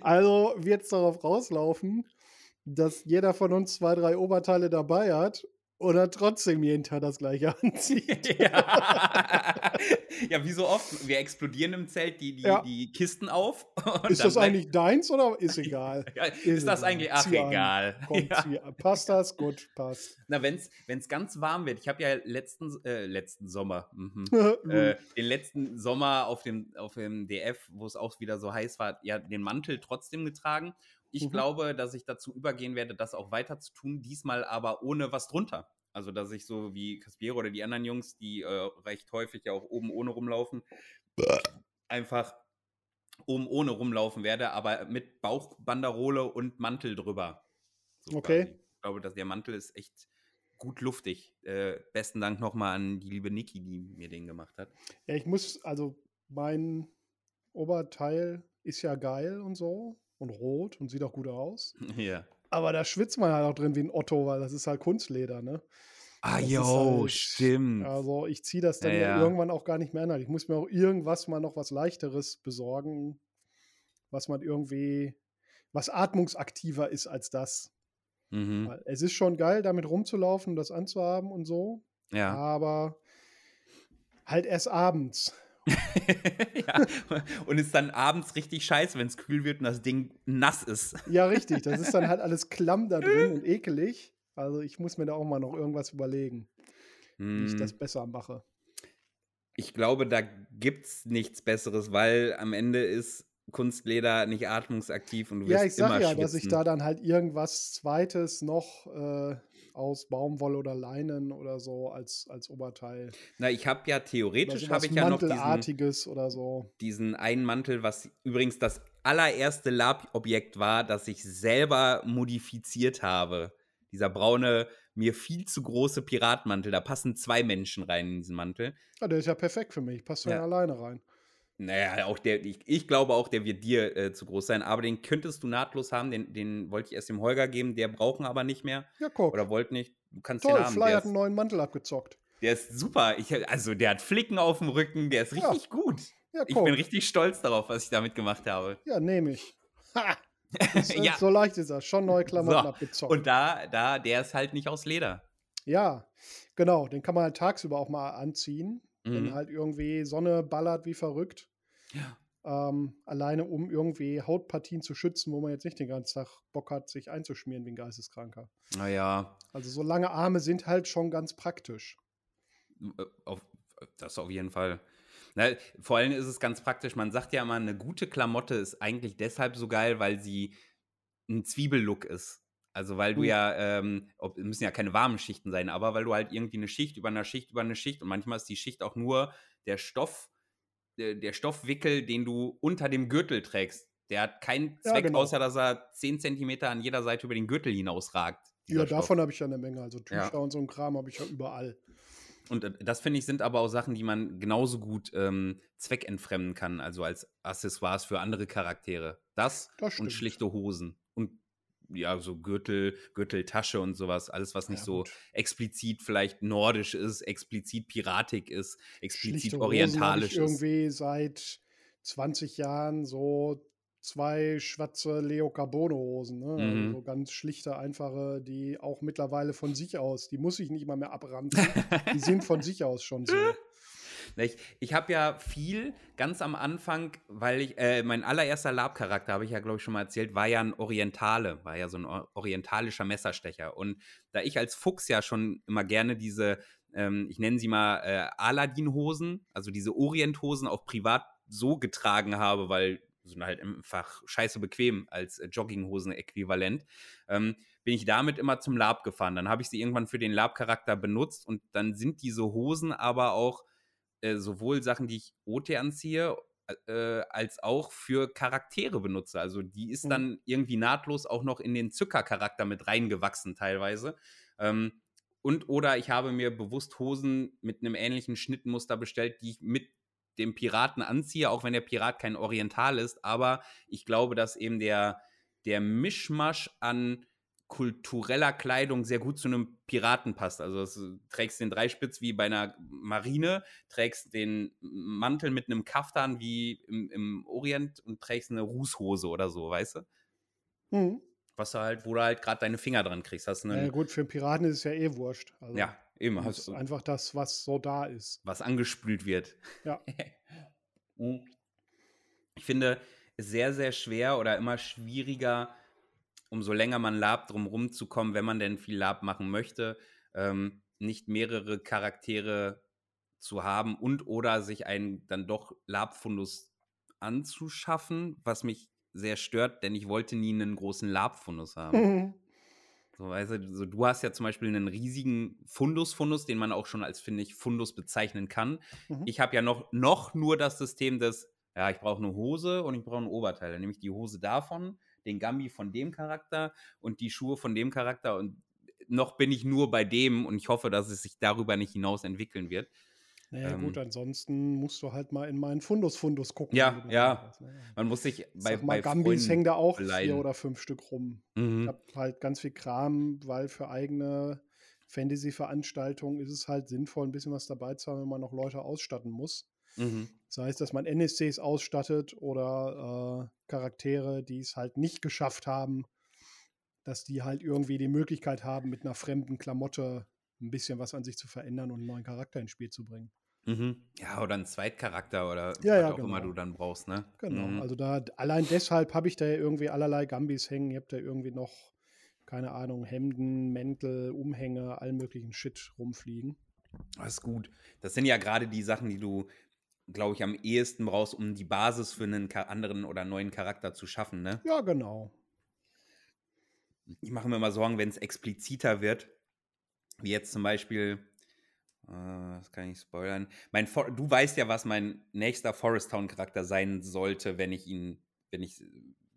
S1: also wird es darauf rauslaufen, dass jeder von uns zwei, drei Oberteile dabei hat oder trotzdem jeden Tag das gleiche anzieht.
S2: Ja, ja wie so oft. Wir explodieren im Zelt die, die, ja. die Kisten auf.
S1: ist das eigentlich deins oder ist egal?
S2: Ja, ist, ist, das egal. eigentlich, ach zieh egal.
S1: Komm, ja. Passt das? Gut, passt.
S2: Na, wenn es ganz warm wird, ich habe ja letzten, äh, letzten Sommer, mhm, äh, den letzten Sommer auf dem, auf dem DF, wo es auch wieder so heiß war, ja, den Mantel trotzdem getragen. Ich mhm. glaube, dass ich dazu übergehen werde, das auch weiter zu tun, diesmal aber ohne was drunter. Also, dass ich so wie Caspiero oder die anderen Jungs, die äh, recht häufig ja auch oben ohne rumlaufen, einfach oben ohne rumlaufen werde, aber mit Bauchbanderole und Mantel drüber.
S1: So okay.
S2: Quasi. Ich glaube, dass der Mantel ist echt gut luftig. Äh, besten Dank nochmal an die liebe Niki, die mir den gemacht hat.
S1: Ja, ich muss, also mein Oberteil ist ja geil und so und rot und sieht auch gut aus.
S2: Ja.
S1: Aber da schwitzt man halt auch drin wie ein Otto, weil das ist halt Kunstleder, ne?
S2: Ah, jo, halt, stimmt.
S1: Also ich ziehe das dann ja, ja. irgendwann auch gar nicht mehr an. Ich muss mir auch irgendwas mal noch was leichteres besorgen, was man irgendwie, was atmungsaktiver ist als das. Mhm. Es ist schon geil, damit rumzulaufen und das anzuhaben und so.
S2: Ja.
S1: Aber halt erst abends.
S2: ja, und ist dann abends richtig scheiße, wenn es kühl wird und das Ding nass ist.
S1: ja, richtig. Das ist dann halt alles klamm da drin und ekelig. Also ich muss mir da auch mal noch irgendwas überlegen, mm. wie ich das hm. besser mache.
S2: Ich glaube, da gibt es nichts Besseres, weil am Ende ist Kunstleder nicht atmungsaktiv und du wirst
S1: Ja, ich sag
S2: ja,
S1: schwitzen. dass ich da dann halt irgendwas Zweites noch äh, aus Baumwolle oder Leinen oder so als, als Oberteil.
S2: Na, ich habe ja theoretisch habe ich ja noch
S1: diesen, oder so.
S2: diesen einen Mantel, was übrigens das allererste Lab-Objekt war, das ich selber modifiziert habe. Dieser braune, mir viel zu große Piratenmantel. Da passen zwei Menschen rein in diesen Mantel.
S1: Ja, der ist ja perfekt für mich. Passt ja alleine rein.
S2: Naja, auch der, ich, ich glaube auch, der wird dir äh, zu groß sein, aber den könntest du nahtlos haben, den, den wollte ich erst dem Holger geben, der brauchen aber nicht mehr.
S1: Ja, guck.
S2: Oder wollte nicht. Du kannst
S1: Toll,
S2: den haben.
S1: Fly hat einen neuen Mantel abgezockt.
S2: Der ist super. Ich, also der hat Flicken auf dem Rücken, der ist richtig ja. gut. Ja, ich bin richtig stolz darauf, was ich damit gemacht habe.
S1: Ja, nehme ich. Ha! Ist, ja. So leicht ist das. Schon neue Klamotten so. abgezockt.
S2: Und da, da, der ist halt nicht aus Leder.
S1: Ja, genau. Den kann man halt tagsüber auch mal anziehen. Mhm. Wenn halt irgendwie Sonne ballert wie verrückt.
S2: Ja.
S1: Ähm, alleine um irgendwie Hautpartien zu schützen, wo man jetzt nicht den ganzen Tag Bock hat, sich einzuschmieren wie ein Geisteskranker.
S2: Naja.
S1: Also so lange Arme sind halt schon ganz praktisch.
S2: Äh, auf, das auf jeden Fall. Na, vor allem ist es ganz praktisch, man sagt ja immer, eine gute Klamotte ist eigentlich deshalb so geil, weil sie ein Zwiebellook ist. Also weil du mhm. ja, ähm, ob, müssen ja keine warmen Schichten sein, aber weil du halt irgendwie eine Schicht über eine Schicht über eine Schicht und manchmal ist die Schicht auch nur der Stoff, der, der Stoffwickel, den du unter dem Gürtel trägst. Der hat keinen Zweck, ja, genau. außer dass er 10 Zentimeter an jeder Seite über den Gürtel hinausragt.
S1: Ja, davon habe ich ja eine Menge. Also Tücher ja. und so ein Kram habe ich ja überall.
S2: Und äh, das finde ich sind aber auch Sachen, die man genauso gut ähm, zweckentfremden kann, also als Accessoires für andere Charaktere. Das, das und schlichte Hosen. Ja, so Gürtel, Gürteltasche und sowas, alles, was nicht ja, so explizit vielleicht nordisch ist, explizit piratig ist, explizit orientalisch
S1: Hosen ich irgendwie seit 20 Jahren so zwei schwarze Leo Carbono Hosen, ne? Also mhm. Also ganz schlichte, einfache, die auch mittlerweile von sich aus, die muss ich nicht mal mehr abranzen. die sind von sich aus schon so.
S2: Ich, ich habe ja viel ganz am Anfang, weil ich, äh, mein allererster Lab-Charakter, habe ich ja, glaube ich, schon mal erzählt, war ja ein Orientale, war ja so ein orientalischer Messerstecher. Und da ich als Fuchs ja schon immer gerne diese, ähm, ich nenne sie mal äh, Aladdin-Hosen, also diese Orient-Hosen auch privat so getragen habe, weil sind halt einfach scheiße bequem als äh, Jogginghosen-Äquivalent, ähm, bin ich damit immer zum Lab gefahren. Dann habe ich sie irgendwann für den Lab-Charakter benutzt und dann sind diese Hosen aber auch äh, sowohl Sachen, die ich OT anziehe, äh, als auch für Charaktere benutze. Also die ist
S1: Mhm.
S2: dann irgendwie nahtlos auch noch in den Zuckercharakter mit reingewachsen teilweise. Ähm, und oder ich habe mir bewusst Hosen mit einem ähnlichen Schnittmuster bestellt, die ich mit dem Piraten anziehe, auch wenn der Pirat kein Oriental ist. Aber ich glaube, dass eben der, der Mischmasch an kultureller Kleidung sehr gut zu einem Piraten passt. Also du trägst den Dreispitz wie bei einer Marine, trägst den Mantel mit einem Kaftan wie im, im Orient und trägst eine Rußhose oder so, weißt du?
S1: Mhm.
S2: Was du halt, wo du halt gerade deine Finger dran kriegst. Hast
S1: Na ja,
S2: einen,
S1: gut, für einen Piraten ist es ja eh wurscht. Also,
S2: ja, eben,
S1: das
S2: hast du,
S1: einfach das, was so da ist.
S2: was angespült wird.
S1: Ja.
S2: Mhm. ich finde es sehr, sehr schwer oder immer schwieriger, umso länger man Lab drum rumzukommen, wenn man denn viel Lab machen möchte, ähm, nicht mehrere Charaktere zu haben und oder sich einen dann doch Lab-Fundus anzuschaffen, was mich sehr stört, denn ich wollte nie einen großen Lab-Fundus haben.
S1: Mhm.
S2: So, weißt du, so, du hast ja zum Beispiel einen riesigen Fundus-Fundus, den man auch schon als, finde ich, Fundus bezeichnen kann.
S1: Mhm.
S2: Ich habe ja noch, noch nur das System des, ja, ich brauche eine Hose und ich brauche ein Oberteil. Dann nehme ich die Hose davon, den Gambi von dem Charakter und die Schuhe von dem Charakter und noch bin ich nur bei dem und ich hoffe, dass es sich darüber nicht hinaus entwickeln wird.
S1: Naja, gut,
S2: Ähm.
S1: ansonsten musst du halt mal in meinen Fundus-Fundus gucken.
S2: Ja, ja.
S1: ne?
S2: Man muss sich
S1: Ich
S2: bei,
S1: Sag mal,
S2: bei
S1: Gambis hängen da auch vier
S2: beleihen.
S1: oder fünf Stück rum. Ich
S2: Mhm.
S1: habe halt ganz viel Kram, weil für eigene Fantasy-Veranstaltungen ist es halt sinnvoll, ein bisschen was dabei zu haben, wenn man noch Leute ausstatten muss.
S2: Mhm.
S1: Das heißt, dass man NSCs ausstattet oder äh, Charaktere, die es halt nicht geschafft haben, dass die halt irgendwie die Möglichkeit haben, mit einer fremden Klamotte ein bisschen was an sich zu verändern und einen neuen Charakter ins Spiel zu bringen.
S2: Mhm. Ja, oder ein Zweitcharakter oder
S1: Ja,
S2: was
S1: ja,
S2: auch immer
S1: genau.
S2: du dann brauchst, ne?
S1: Genau,
S2: Mhm.
S1: also da allein deshalb habe ich da irgendwie allerlei Gambis hängen. Ihr habt da irgendwie noch, keine Ahnung, Hemden, Mäntel, Umhänge, all möglichen Shit rumfliegen.
S2: Das ist gut. Das sind ja gerade die Sachen, die du, glaube ich, am ehesten brauchst, um die Basis für einen anderen oder neuen Charakter zu schaffen, ne?
S1: Ja, genau.
S2: Ich mache mir mal Sorgen, wenn es expliziter wird. Wie jetzt zum Beispiel, äh, das kann ich spoilern. Mein For du weißt ja, was mein nächster Forest Town Charakter sein sollte, wenn ich ihn, wenn ich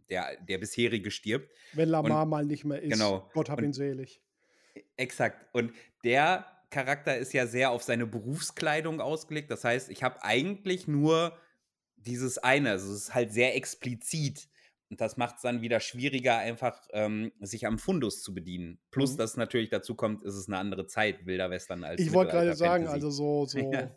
S2: der, der bisherige stirbt.
S1: Wenn Lamar mal nicht mehr ist,
S2: genau.
S1: Gott hab
S2: Und-
S1: ihn selig.
S2: Exakt. Und der Charakter ist ja sehr auf seine Berufskleidung ausgelegt. Das heißt, ich habe eigentlich nur dieses eine. Also es ist halt sehr explizit. Und das macht es dann wieder schwieriger, einfach ähm, sich am Fundus zu bedienen. Plus,
S1: Mhm.
S2: dass natürlich dazu kommt, ist es eine andere Zeit, wilder Western als
S1: Ich wollte gerade sagen, also so, so
S2: Ja.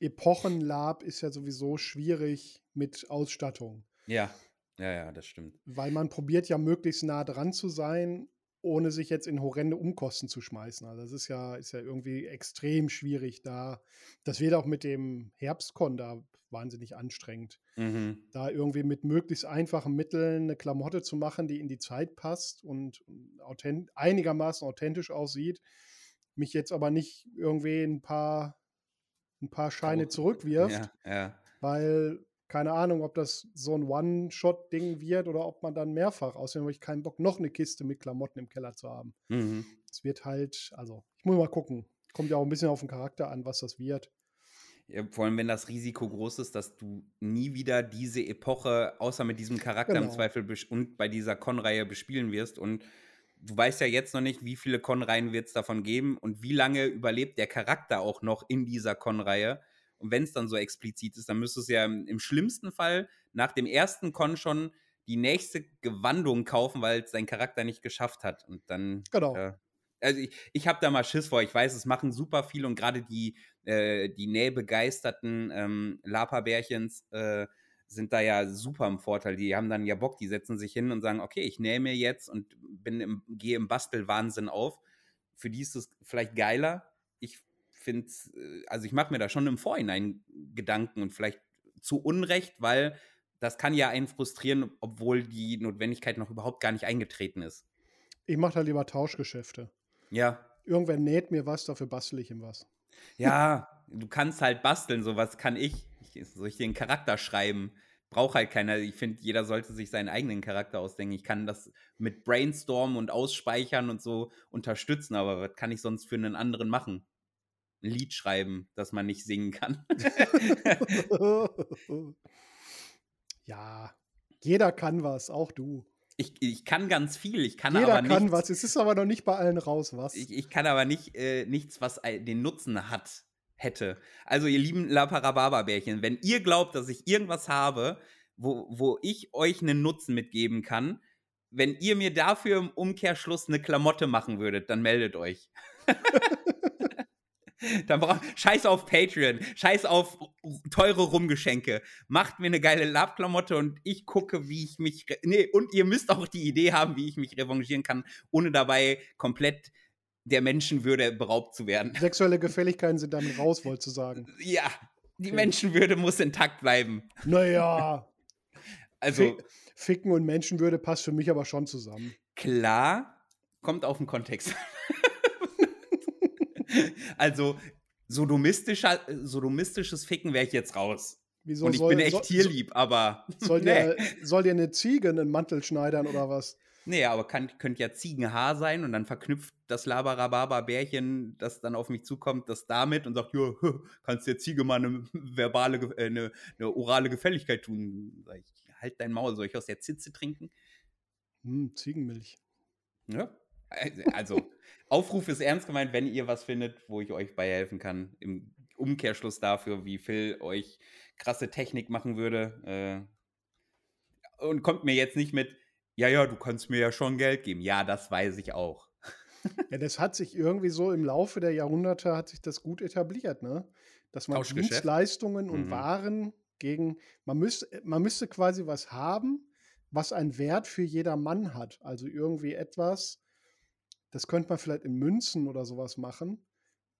S1: Epochenlab ist ja sowieso schwierig mit Ausstattung,
S2: Ja, ja, ja, das stimmt.
S1: weil man probiert ja möglichst nah dran zu sein, ohne sich jetzt in horrende Umkosten zu schmeißen. Also das ist ja, ist ja irgendwie extrem schwierig da. Das wird auch mit dem Herbstkon da wahnsinnig anstrengend.
S2: Mhm.
S1: da irgendwie mit möglichst einfachen Mitteln eine Klamotte zu machen, die in die Zeit passt und authent einigermaßen authentisch aussieht, mich jetzt aber nicht irgendwie ein paar, ein paar Scheine zurückwirft,
S2: Ja, ja.
S1: weil keine Ahnung, ob das so ein One-Shot-Ding wird oder ob man dann mehrfach, außerdem habe ich keinen Bock, noch eine Kiste mit Klamotten im Keller zu haben.
S2: Mhm.
S1: Es wird halt, also ich muss mal gucken. Kommt ja auch ein bisschen auf den Charakter an, was das wird.
S2: Ja, vor allem, wenn das Risiko groß ist, dass du nie wieder diese Epoche, außer mit diesem Charakter im
S1: Genau.
S2: Zweifel besch- und bei dieser Con-Reihe bespielen wirst. Und du weißt ja jetzt noch nicht, wie viele Con-Reihen wird es davon geben und wie lange überlebt der Charakter auch noch in dieser Con-Reihe. Und wenn es dann so explizit ist, dann müsstest du ja im, im schlimmsten Fall nach dem ersten Con schon die nächste Gewandung kaufen, weil es dein Charakter nicht geschafft hat. Und dann
S1: Genau.
S2: äh, also ich, ich habe da mal Schiss vor. Ich weiß, es machen super viel und gerade die, äh, die nähbegeisterten ähm, Lapa-Bärchens äh, sind da ja super im Vorteil. Die haben dann ja Bock, die setzen sich hin und sagen, okay, ich nähe mir jetzt und bin im, gehe im Bastelwahnsinn auf. Für die ist es vielleicht geiler. Ich finde, äh, also ich mache mir da schon im Vorhinein Gedanken und vielleicht zu Unrecht, weil das kann ja einen frustrieren, obwohl die Notwendigkeit noch überhaupt gar nicht eingetreten ist.
S1: Ich mache da lieber Tauschgeschäfte.
S2: Ja,
S1: Irgendwer näht mir was, dafür bastel ich ihm was.
S2: Ja, du kannst halt basteln, sowas kann ich. ich soll ich dir einen Charakter schreiben? Braucht halt keiner. Ich finde, jeder sollte sich seinen eigenen Charakter ausdenken. Ich kann das mit Brainstorm und Ausspeichern und so unterstützen, aber was kann ich sonst für einen anderen machen? Ein Lied schreiben, das man nicht singen kann.
S1: Ja, jeder kann was, auch du.
S2: Ich, ich kann ganz viel, ich kann
S1: Jeder
S2: aber
S1: kann
S2: nichts,
S1: was. Es ist aber noch nicht bei allen raus, was.
S2: ich, ich kann aber nicht äh, nichts, was den Nutzen hat, hätte. Also ihr lieben La Parababa-Bärchen, wenn ihr glaubt, dass ich irgendwas habe, wo, wo ich euch einen Nutzen mitgeben kann, wenn ihr mir dafür im Umkehrschluss eine Klamotte machen würdet, dann meldet euch. dann braucht Scheiß auf Patreon, Scheiß auf teure Rumgeschenke. Macht mir eine geile Lab-Klamotte und ich gucke, wie ich mich. Nee, und ihr müsst auch die Idee haben, wie ich mich revanchieren kann, ohne dabei komplett der Menschenwürde beraubt zu werden.
S1: Sexuelle Gefälligkeiten sind damit raus, wolltest du sagen.
S2: Ja, die
S1: Okay.
S2: Menschenwürde muss intakt bleiben.
S1: Naja,
S2: Also
S1: Ficken und Menschenwürde passt für mich aber schon zusammen.
S2: klar, kommt auf den Kontext. also sodomistischer, sodomistisches Ficken wäre ich jetzt raus.
S1: Wieso
S2: Und ich
S1: soll,
S2: bin echt
S1: soll,
S2: tierlieb, aber
S1: Soll,
S2: nee.
S1: dir, soll dir eine Ziege einen Mantel schneidern oder was?
S2: Nee, aber kann, könnte ja Ziegenhaar sein und dann verknüpft das Labarababa-Bärchen, das dann auf mich zukommt, das damit und sagt, ja, kannst der Ziege mal eine verbale, äh, eine, eine orale Gefälligkeit tun. Sag ich, halt dein Maul, soll ich aus der Zitze trinken?
S1: Hm, Ziegenmilch.
S2: Ja. Also, Aufruf ist ernst gemeint, wenn ihr was findet, wo ich euch bei helfen kann. Im Umkehrschluss dafür, wie Phil euch krasse Technik machen würde. Äh, und kommt mir jetzt nicht mit, ja, ja, du kannst mir ja schon Geld geben. Ja, das weiß ich auch.
S1: Ja, das hat sich irgendwie so im Laufe der Jahrhunderte hat sich das gut etabliert, ne? Dass man. Dienstleistungen und
S2: Mhm.
S1: Waren gegen, man müsste, man müsste quasi was haben, was einen Wert für jeder Mann hat. Also irgendwie etwas, das könnte man vielleicht in Münzen oder sowas machen,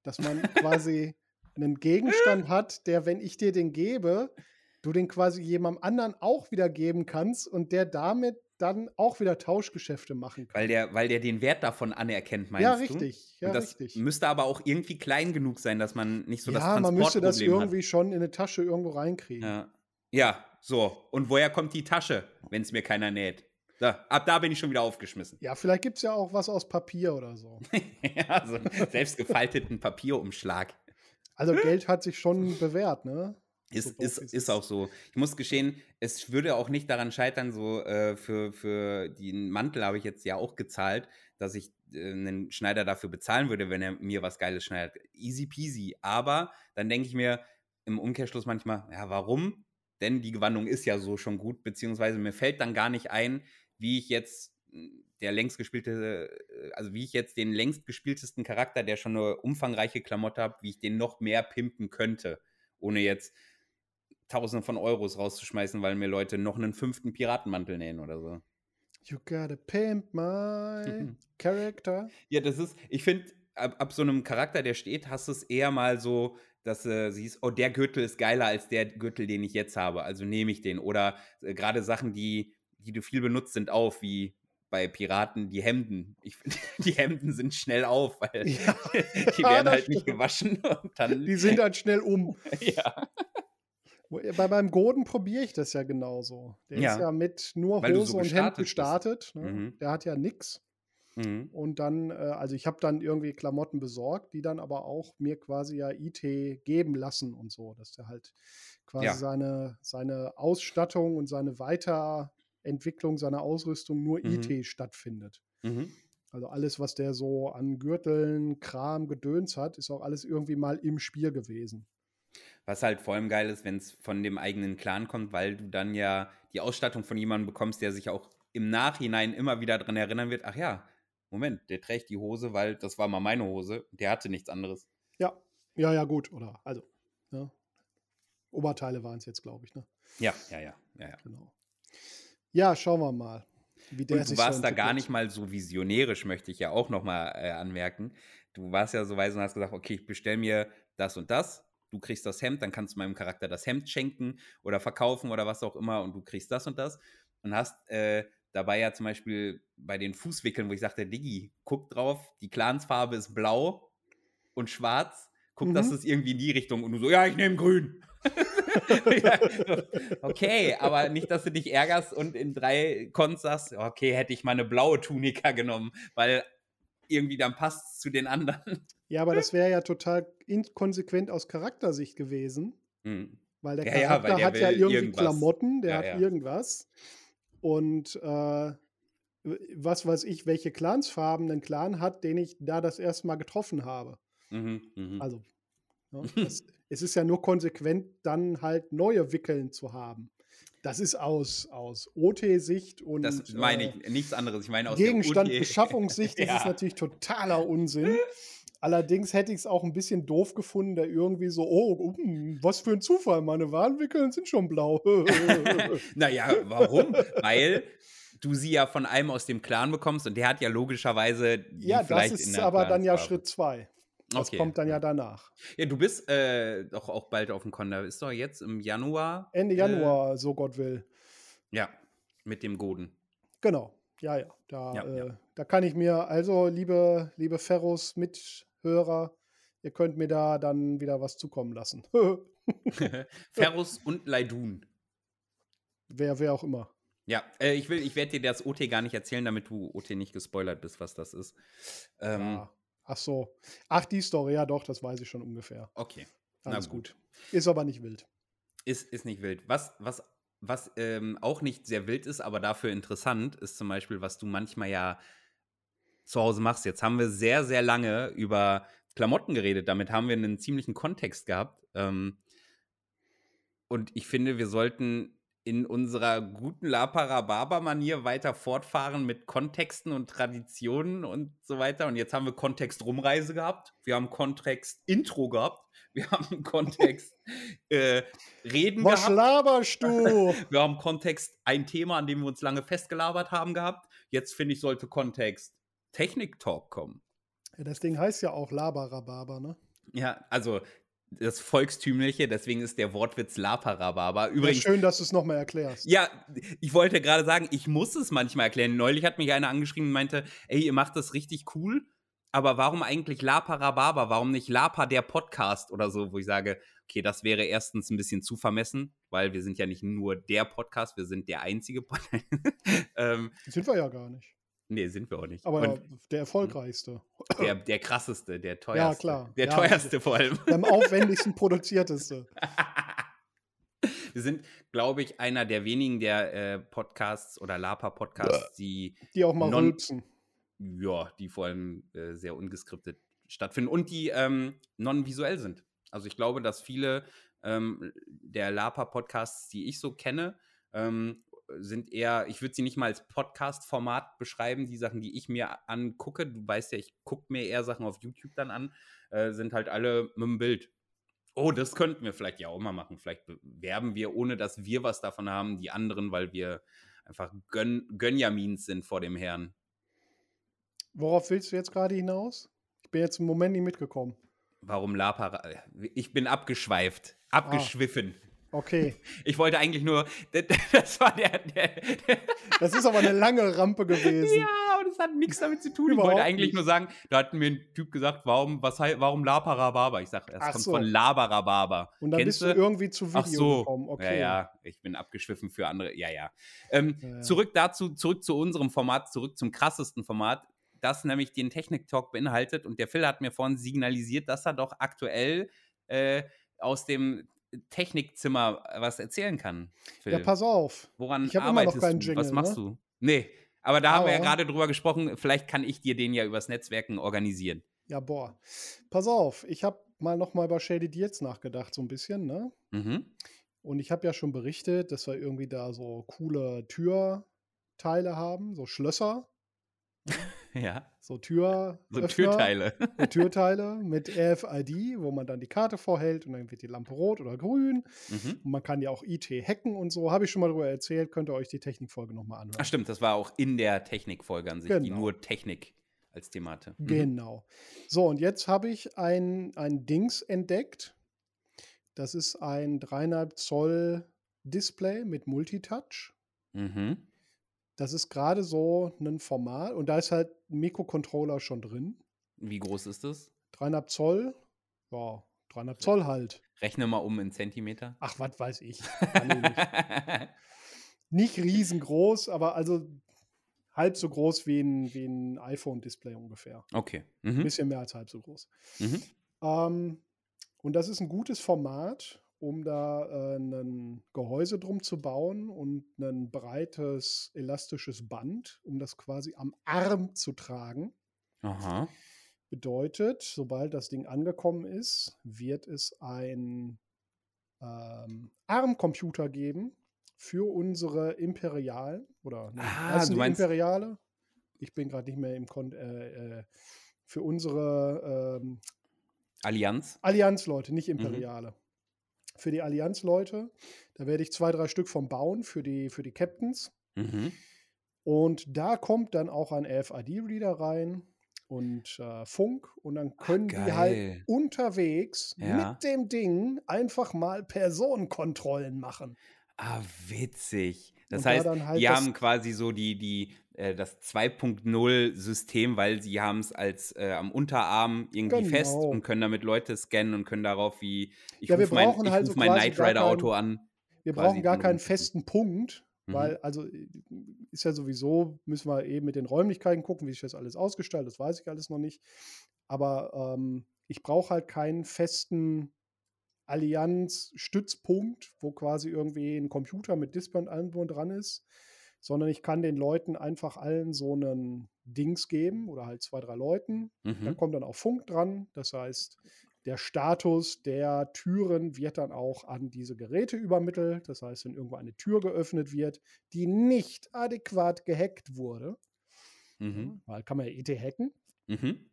S1: dass man quasi einen Gegenstand hat, der, wenn ich dir den gebe, du den quasi jemandem anderen auch wieder geben kannst und der damit dann auch wieder Tauschgeschäfte machen kann.
S2: Weil der, weil der den Wert davon anerkennt, meinst
S1: Ja,
S2: du?
S1: richtig. Ja,
S2: und das
S1: richtig.
S2: müsste aber auch irgendwie klein genug sein, dass man nicht so das
S1: ja, man müsste das
S2: Transportproblem
S1: irgendwie schon in eine Tasche irgendwo reinkriegen.
S2: Ja. ja, so. Und woher kommt die Tasche, wenn es mir keiner näht? So, ab da bin ich schon wieder aufgeschmissen.
S1: Ja, vielleicht gibt es ja auch was aus Papier oder so.
S2: ja, so einen selbstgefalteten Papierumschlag.
S1: Also Geld hat sich schon bewährt, ne?
S2: Ist,
S1: So
S2: ist,
S1: ist
S2: auch so. Ich muss gestehen, es würde auch nicht daran scheitern, so äh, für, für den Mantel habe ich jetzt ja auch gezahlt, dass ich äh, einen Schneider dafür bezahlen würde, wenn er mir was Geiles schneidet. Easy peasy. Aber dann denke ich mir im Umkehrschluss manchmal, ja, warum? Denn die Gewandung ist ja so schon gut, beziehungsweise mir fällt dann gar nicht ein, wie ich jetzt mh, der längst gespielte, äh, also wie ich jetzt den längst gespieltesten Charakter, der schon eine umfangreiche Klamotte hat, wie ich den noch mehr pimpen könnte, ohne jetzt Tausende von Euros rauszuschmeißen, weil mir Leute noch einen fünften Piratenmantel nähen oder so.
S1: You gotta pimp my character.
S2: Ja, das ist, ich finde, ab, ab so einem Charakter, der steht, hast du es eher mal so, dass äh, siehst, oh, der Gürtel ist geiler als der Gürtel, den ich jetzt habe, also nehme ich den. Oder äh, gerade Sachen, die, die du viel benutzt, sind auf, wie bei Piraten die Hemden. Ich finde, die Hemden sind schnell auf, weil
S1: Ja,
S2: die werden halt nicht gewaschen dann.
S1: Die sind halt schnell um.
S2: ja.
S1: Bei meinem Goden probiere ich das ja genauso. Der
S2: Ja.
S1: ist ja mit nur Hose
S2: so
S1: und Hemd
S2: gestartet.
S1: Ne?
S2: Mhm.
S1: Der hat ja nix.
S2: Mhm.
S1: Und dann, äh, also ich habe dann irgendwie Klamotten besorgt, die dann aber auch mir quasi ja IT geben lassen und so, dass der halt quasi
S2: Ja.
S1: seine, seine Ausstattung und seine Weiterentwicklung seiner Ausrüstung nur
S2: Mhm.
S1: IT stattfindet.
S2: Mhm.
S1: Also alles, was der so an Gürteln, Kram, Gedöns hat, ist auch alles irgendwie mal im Spiel gewesen.
S2: Was halt vor allem geil ist, wenn es von dem eigenen Clan kommt, weil du dann ja die Ausstattung von jemandem bekommst, der sich auch im Nachhinein immer wieder daran erinnern wird, ach ja, Moment, der trägt die Hose, weil das war mal meine Hose, der hatte nichts anderes.
S1: Ja, ja, ja, gut. Oder also, ne? Oberteile waren es jetzt, glaube ich, ne?
S2: Ja, ja, ja, ja, ja.
S1: Genau. Ja, schauen wir mal. Wie der
S2: Und du warst da gar nicht mal so visionärisch, möchte ich ja auch nochmal äh, anmerken. Du warst ja so weise und hast gesagt, okay, ich bestelle mir das und das, du kriegst das Hemd, dann kannst du meinem Charakter das Hemd schenken oder verkaufen oder was auch immer und du kriegst das und das. Und hast äh, dabei ja zum Beispiel bei den Fußwickeln, wo ich sagte, Diggi, guck drauf, die Clansfarbe ist blau und schwarz, guck, dass
S1: Mhm.
S2: es irgendwie in die Richtung und du so, ja, ich nehme grün. ja, okay, aber nicht, dass du dich ärgerst und in drei Cons sagst, okay, hätte ich mal eine blaue Tunika genommen, weil irgendwie dann passt es zu den anderen.
S1: Ja, aber das wäre ja total inkonsequent aus Charaktersicht gewesen,
S2: Hm.
S1: Weil der
S2: Ja, ja,
S1: Charakter
S2: weil der
S1: hat ja irgendwie
S2: irgendwas.
S1: Klamotten, der
S2: Ja,
S1: hat
S2: ja.
S1: irgendwas. Und äh, was weiß ich, welche Clansfarben ein Clan hat, den ich da das erste Mal getroffen habe.
S2: Mhm, mhm.
S1: Also, ne, das, es ist ja nur konsequent, dann halt neue Wickeln zu haben. Das ist aus, aus OT-Sicht und
S2: das meine
S1: äh,
S2: ich, nichts anderes. Ich meine aus
S1: Gegenstand
S2: der UT.
S1: Beschaffungssicht ist
S2: Ja.
S1: natürlich totaler Unsinn. Allerdings hätte ich es auch ein bisschen doof gefunden, da irgendwie so, oh, hm, was für ein Zufall, meine Warnwickeln sind schon blau.
S2: Naja, warum? Weil du sie ja von einem aus dem Clan bekommst und der hat ja logischerweise die
S1: ja, das ist aber dann ja. Schritt zwei. Das
S2: Okay,
S1: kommt dann ja danach.
S2: Ja, du bist äh, doch auch bald auf dem Con. Da ist doch jetzt im Januar.
S1: Ende
S2: Äh,
S1: Januar, so Gott will.
S2: ja, mit dem Goden.
S1: Genau. Ja, ja. Da,
S2: Ja,
S1: äh,
S2: ja.
S1: da kann ich mir, also liebe, liebe Ferros Mithörer, ihr könnt mir da dann wieder was zukommen lassen.
S2: Ferus und Leidun.
S1: wer, wer auch immer.
S2: Ja, äh, ich will, ich werde dir das OT gar nicht erzählen, damit du OT nicht gespoilert bist, was das ist. Ähm,
S1: Ja. Ach so. Ach, die Story, ja doch, das weiß ich schon ungefähr.
S2: Okay.
S1: Alles
S2: gut.
S1: gut. Ist aber nicht wild.
S2: Ist, ist nicht wild. Was, was, was ähm, auch nicht sehr wild ist, aber dafür interessant, ist zum Beispiel, was du manchmal ja zu Hause machst. Jetzt haben wir sehr, sehr lange über Klamotten geredet. Damit haben wir einen ziemlichen Kontext gehabt. Ähm, und ich finde, wir sollten in unserer guten Laparababa-Manier weiter fortfahren mit Kontexten und Traditionen und so weiter. Und jetzt haben wir Kontext Rumreise gehabt. Wir haben Kontext Intro gehabt. Wir haben Kontext äh, Reden
S1: Was
S2: gehabt.
S1: laberst du?
S2: Wir haben Kontext ein Thema, an dem wir uns lange festgelabert haben gehabt. Jetzt finde ich, sollte Kontext Technik-Talk kommen.
S1: ja, das Ding heißt ja auch Labarababa, ne?
S2: Ja, also das Volkstümliche, deswegen ist der Wortwitz Laparababa.
S1: Ja,
S2: Übrigens,
S1: schön, dass du es nochmal erklärst.
S2: Ja, ich wollte gerade sagen, ich muss es manchmal erklären. Neulich hat mich einer angeschrieben und meinte, ey, ihr macht das richtig cool, aber warum eigentlich Laparababa? Warum nicht Lapa der Podcast oder so, wo ich sage, okay, das wäre erstens ein bisschen zu vermessen, weil wir sind ja nicht nur der Podcast, wir sind der einzige Podcast. ähm,
S1: Sind wir ja gar nicht.
S2: Nee, sind wir auch nicht.
S1: Aber
S2: und
S1: der erfolgreichste.
S2: der, der krasseste, der teuerste.
S1: klar.
S2: Der
S1: Ja,
S2: teuerste vor allem.
S1: Der am aufwendigsten produzierteste.
S2: wir sind, glaube ich, einer der wenigen der äh, Podcasts oder Lapa-Podcasts, die
S1: Die auch mal
S2: Non-
S1: rülpsen.
S2: ja, die vor allem äh, sehr ungeskriptet stattfinden und die ähm, non-visuell sind. Also ich glaube, dass viele ähm, der Lapa-Podcasts, die ich so kenne, ähm, sind eher, ich würde sie nicht mal als Podcast-Format beschreiben, die Sachen, die ich mir angucke, du weißt ja, ich gucke mir eher Sachen auf YouTube dann an, äh, sind halt alle mit dem Bild. Oh, das könnten wir vielleicht ja auch mal machen. Vielleicht bewerben wir, ohne dass wir was davon haben, die anderen, weil wir einfach Gön Gönjamins sind vor dem Herrn.
S1: Worauf willst du jetzt gerade hinaus? Ich bin jetzt im Moment nicht mitgekommen.
S2: Warum Lapara? Ich bin abgeschweift, abgeschwiffen.
S1: Okay.
S2: Ich wollte eigentlich nur, das war der, der,
S1: Das ist aber eine lange Rampe gewesen.
S2: ja, und es hat nichts damit zu tun. ich
S1: Überhaupt
S2: wollte eigentlich
S1: nicht.
S2: nur sagen, da hat mir ein Typ gesagt, warum, was, warum Laparababa? Ich sage, es
S1: Ach
S2: kommt
S1: so.
S2: von Labarababa.
S1: Und dann
S2: Kennst
S1: bist du irgendwie zu Video
S2: Ach so,
S1: gekommen. Okay.
S2: ja, ja, ich bin abgeschwiffen für andere, ja, ja. Ähm,
S1: ja.
S2: Zurück dazu, zurück zu unserem Format, zurück zum krassesten Format, das nämlich den Technik-Talk beinhaltet. Und der Phil hat mir vorhin signalisiert, dass er doch aktuell äh, aus dem Technikzimmer was erzählen kann. Phil.
S1: Ja, pass auf.
S2: Woran
S1: ich hab immer noch
S2: arbeitest
S1: keinen
S2: du?
S1: Jingle,
S2: was machst
S1: ne?
S2: du? Nee, aber da haben wir ja
S1: Aber-
S2: gerade drüber gesprochen, vielleicht kann ich dir den ja übers Netzwerken organisieren.
S1: Ja, boah. Pass auf, ich habe mal noch mal über Shaded Deals nachgedacht, so ein bisschen, ne?
S2: Mhm.
S1: Und ich habe ja schon berichtet, dass wir irgendwie da so coole Türteile haben, so Schlösser,
S2: Ja,
S1: so Tür
S2: so Türteile.
S1: so Türteile mit RFID, wo man dann die Karte vorhält und dann wird die Lampe rot oder grün.
S2: Mhm.
S1: Und man kann ja auch IT hacken und so. Habe ich schon mal drüber erzählt, könnt ihr euch die Technikfolge nochmal anhören.
S2: Ach stimmt, das war auch in der Technikfolge an sich, die
S1: Genau.
S2: nur Technik als Thema hatte. Mhm.
S1: Genau. So, und jetzt habe ich ein, ein Dings entdeckt. Das ist ein 3,5 Zoll Display mit Multitouch.
S2: Mhm.
S1: Das ist gerade so ein Format und da ist halt ein Mikrocontroller schon drin.
S2: Wie groß ist das?
S1: 3,5 Zoll. Ja, 3,5 Zoll halt.
S2: Rechne mal um in Zentimeter.
S1: Ach, was weiß ich. Nicht. nicht riesengroß, aber also halb so groß wie ein, wie ein iPhone-Display ungefähr.
S2: okay.
S1: Ein
S2: Mhm.
S1: bisschen mehr als halb so groß.
S2: Mhm.
S1: Ähm, und das ist ein gutes Format, um da äh, ein Gehäuse drum zu bauen und ein breites elastisches Band, um das quasi am Arm zu tragen.
S2: Aha.
S1: Bedeutet, sobald das Ding angekommen ist, wird es ein ähm, Armcomputer geben für unsere Imperialen oder ne,
S2: Ah, du meinst-
S1: Imperiale? Ich bin gerade nicht mehr im Kon äh, äh, für unsere ähm,
S2: Allianz.
S1: Allianzleute, nicht
S2: Mhm.
S1: Für die Allianzleute, da werde ich zwei, drei Stück vom bauen für die, für die Captains.
S2: Mhm.
S1: Und da kommt dann auch ein RFID-Reader rein und äh, Funk. Und dann können die
S2: geil.
S1: halt unterwegs
S2: Ja.
S1: mit dem Ding einfach mal Personenkontrollen machen.
S2: Ah, witzig. Das heißt,
S1: halt
S2: die haben quasi so die, die, äh, das 2.0-System, weil sie haben es als äh, am Unterarm irgendwie fest
S1: Genau.
S2: und können damit Leute scannen und können darauf wie, ich
S1: Ja, wir
S2: ruf mein, ich
S1: halt
S2: ruf
S1: so
S2: mein Knight
S1: gar
S2: Rider Auto an.
S1: Wir brauchen gar keinen festen Punkt,
S2: Mhm.
S1: weil, also ist ja sowieso, müssen wir eben mit den Räumlichkeiten gucken, wie sich das alles ausgestaltet, das weiß ich alles noch nicht. Aber ähm, ich brauche halt keinen festen Allianz-Stützpunkt, wo quasi irgendwie ein Computer mit Display und allem dran ist, sondern ich kann den Leuten einfach allen so einen Dings geben oder halt zwei, drei Leuten. Da
S2: Mhm.
S1: kommt dann auch Funk dran. Das heißt, der Status der Türen wird dann auch an diese Geräte übermittelt. Das heißt, wenn irgendwo eine Tür geöffnet wird, die nicht adäquat gehackt wurde,
S2: Mhm.
S1: weil kann man ja ET hacken,
S2: Mhm.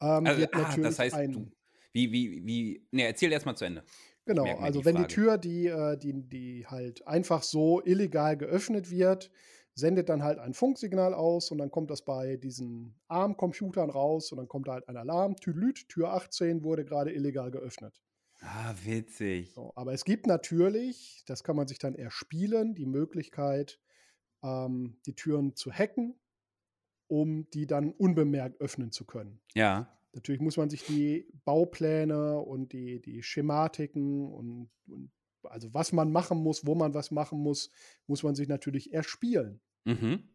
S1: ähm,
S2: Also,
S1: wird
S2: ah, das heißt,
S1: ein.
S2: du, wie, wie, wie, ne, erzähl erst mal zu Ende.
S1: Genau, also
S2: die
S1: wenn die. Tür, die, äh, die, die halt einfach so illegal geöffnet wird, sendet dann halt ein Funksignal aus und dann kommt das bei diesen ARM-Computern raus und dann kommt da halt ein Alarm, Tüdelüt, Tür 18 wurde gerade illegal geöffnet.
S2: Ah, witzig.
S1: So, aber es gibt natürlich, das kann man sich dann erspielen, die Möglichkeit, ähm, die Türen zu hacken, um die dann unbemerkt öffnen zu können.
S2: Ja.
S1: Natürlich muss man sich die Baupläne und die, die Schematiken und, und also was man machen muss, wo man was machen muss, muss man sich natürlich erspielen.
S2: Mhm.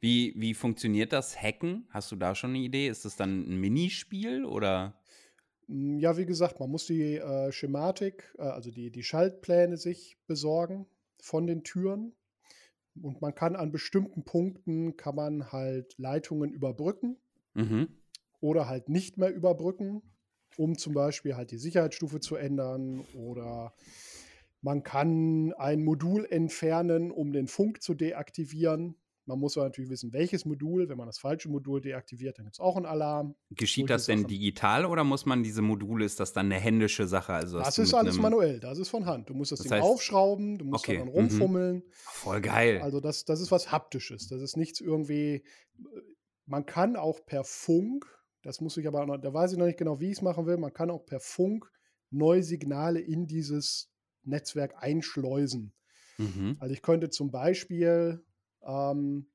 S2: Wie, wie funktioniert das Hacken? Hast du da schon eine Idee? Ist das dann ein Minispiel oder?
S1: Mm, Ja, wie gesagt, man muss die äh, Schematik, äh, also die, die Schaltpläne sich besorgen von den Türen. Und man kann an bestimmten Punkten, kann man halt Leitungen überbrücken
S2: Mhm.
S1: Oder halt nicht mehr überbrücken, um zum Beispiel halt die Sicherheitsstufe zu ändern oder man kann ein Modul entfernen, um den Funk zu deaktivieren. Man muss aber natürlich wissen, welches Modul. Wenn man das falsche Modul deaktiviert, dann gibt es auch einen Alarm.
S2: Geschieht das denn
S1: Sachen.
S2: digital oder muss man diese Module, ist das dann eine händische Sache? Also
S1: Das ist alles manuell, das ist von Hand. Du musst das,
S2: Das
S1: Ding
S2: heißt-
S1: aufschrauben, du musst
S2: Okay,
S1: daran
S2: mhm.
S1: rumfummeln.
S2: Voll geil.
S1: Also das, das ist was Haptisches. Das ist nichts irgendwie. Man kann auch per Funk, das muss ich aber noch, da weiß ich noch nicht genau, wie ich es machen will, man kann auch per Funk neue Signale in dieses Netzwerk einschleusen.
S2: mhm.
S1: Also ich könnte zum Beispiel, ähm,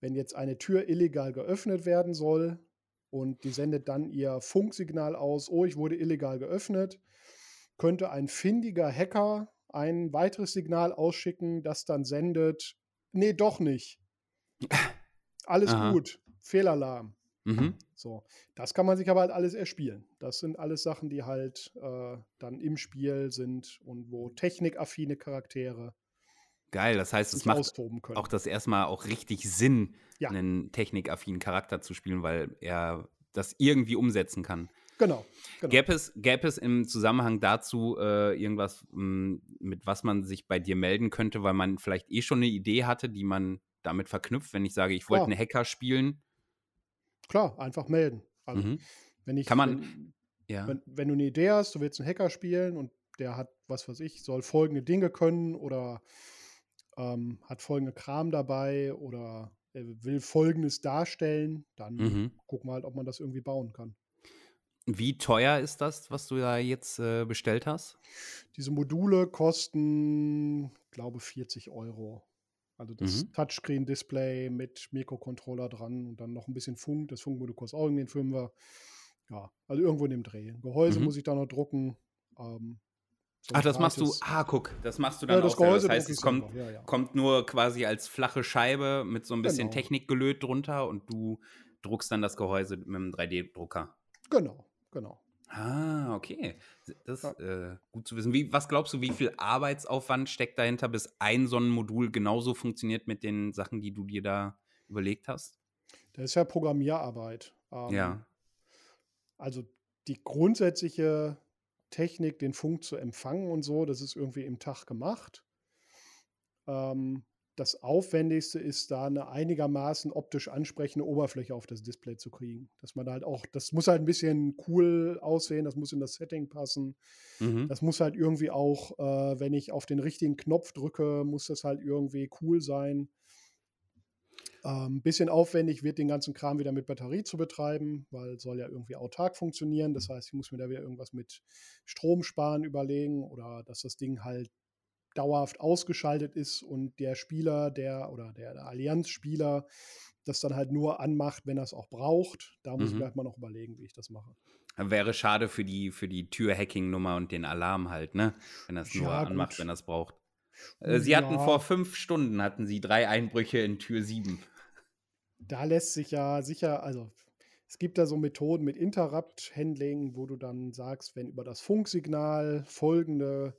S1: wenn jetzt eine Tür illegal geöffnet werden soll und die sendet dann ihr Funksignal aus, oh, ich wurde illegal geöffnet, könnte ein findiger Hacker ein weiteres Signal ausschicken, das dann sendet, nee, doch nicht. Alles
S2: Aha.
S1: gut, Fehlalarm.
S2: Mhm.
S1: So, das kann man sich aber halt alles erspielen. Das sind alles Sachen, die halt äh, dann im Spiel sind und wo technikaffine Charaktere
S2: Geil, das heißt, es macht auch das erstmal auch richtig Sinn,
S1: Ja.
S2: einen technikaffinen Charakter zu spielen, weil er das irgendwie umsetzen kann.
S1: Genau. genau.
S2: Gäbe es, gäbe es im Zusammenhang dazu äh, irgendwas, mh, mit was man sich bei dir melden könnte, weil man vielleicht eh schon eine Idee hatte, die man damit verknüpft, wenn ich sage, ich wollte
S1: Klar.
S2: einen Hacker spielen?
S1: Klar, einfach melden. Also,
S2: Mhm.
S1: wenn ich,
S2: Kann man-
S1: wenn,
S2: Ja.
S1: wenn, wenn du eine Idee hast, du willst einen Hacker spielen und der hat, was weiß ich, soll folgende Dinge können oder ähm, hat folgende Kram dabei oder er will folgendes darstellen, dann
S2: Mhm.
S1: gucken wir halt, ob man das irgendwie bauen kann.
S2: Wie teuer ist das, was du da jetzt äh, bestellt hast?
S1: Diese Module kosten, glaube 40 Euro. Also das
S2: Mhm.
S1: Touchscreen-Display mit Mikrocontroller dran und dann noch ein bisschen Funk. Das Funkmodul kostet auch irgendwie ein Fünfer. Ja, also irgendwo in dem Dreh. Gehäuse
S2: Mhm.
S1: muss ich da noch drucken. Ähm, so
S2: Ach, das machst du. Ah, guck, das machst du
S1: Ja,
S2: dann
S1: das
S2: auch.
S1: Gehäuse
S2: Das heißt, es kommt,
S1: ja, ja.
S2: kommt nur quasi als flache Scheibe mit so ein bisschen
S1: Genau.
S2: Technikgelöt drunter und du druckst dann das Gehäuse mit einem 3D-Drucker.
S1: Genau, genau.
S2: Ah, okay. Das ist äh, gut zu wissen. Wie, was glaubst du, wie viel Arbeitsaufwand steckt dahinter, bis ein Sonnenmodul genauso funktioniert mit den Sachen, die du dir da überlegt hast?
S1: Das ist ja Programmierarbeit. Ähm,
S2: Ja.
S1: Also die grundsätzliche Technik, den Funk zu empfangen und so, das ist irgendwie im Tag gemacht. Ähm, das Aufwendigste ist, da eine einigermaßen optisch ansprechende Oberfläche auf das Display zu kriegen. Dass man halt auch, das muss halt ein bisschen cool aussehen, das muss in das Setting passen.
S2: Mhm.
S1: Das muss halt irgendwie auch, äh, wenn ich auf den richtigen Knopf drücke, muss das halt irgendwie cool sein. Ähm, bisschen aufwendig wird den ganzen Kram wieder mit Batterie zu betreiben, weil soll ja irgendwie autark funktionieren. Das heißt, ich muss mir da wieder irgendwas mit Strom sparen überlegen oder dass das Ding halt dauerhaft ausgeschaltet ist und der Spieler, der oder der, der Allianz-Spieler das dann halt nur anmacht, wenn er es auch braucht. Da muss ich
S2: Mhm.
S1: mir halt mal noch überlegen, wie ich das mache.
S2: Wäre schade für die, für die Tür-Hacking-Nummer und den Alarm halt, ne? Wenn das nur
S1: Ja,
S2: anmacht,
S1: gut.
S2: wenn das braucht. Äh, Sie hatten
S1: Ja.
S2: vor fünf Stunden hatten Sie drei Einbrüche in Tür 7.
S1: Da lässt sich ja sicher, also es gibt da so Methoden mit Interrupt-Handling, wo du dann sagst, wenn über das Funksignal folgende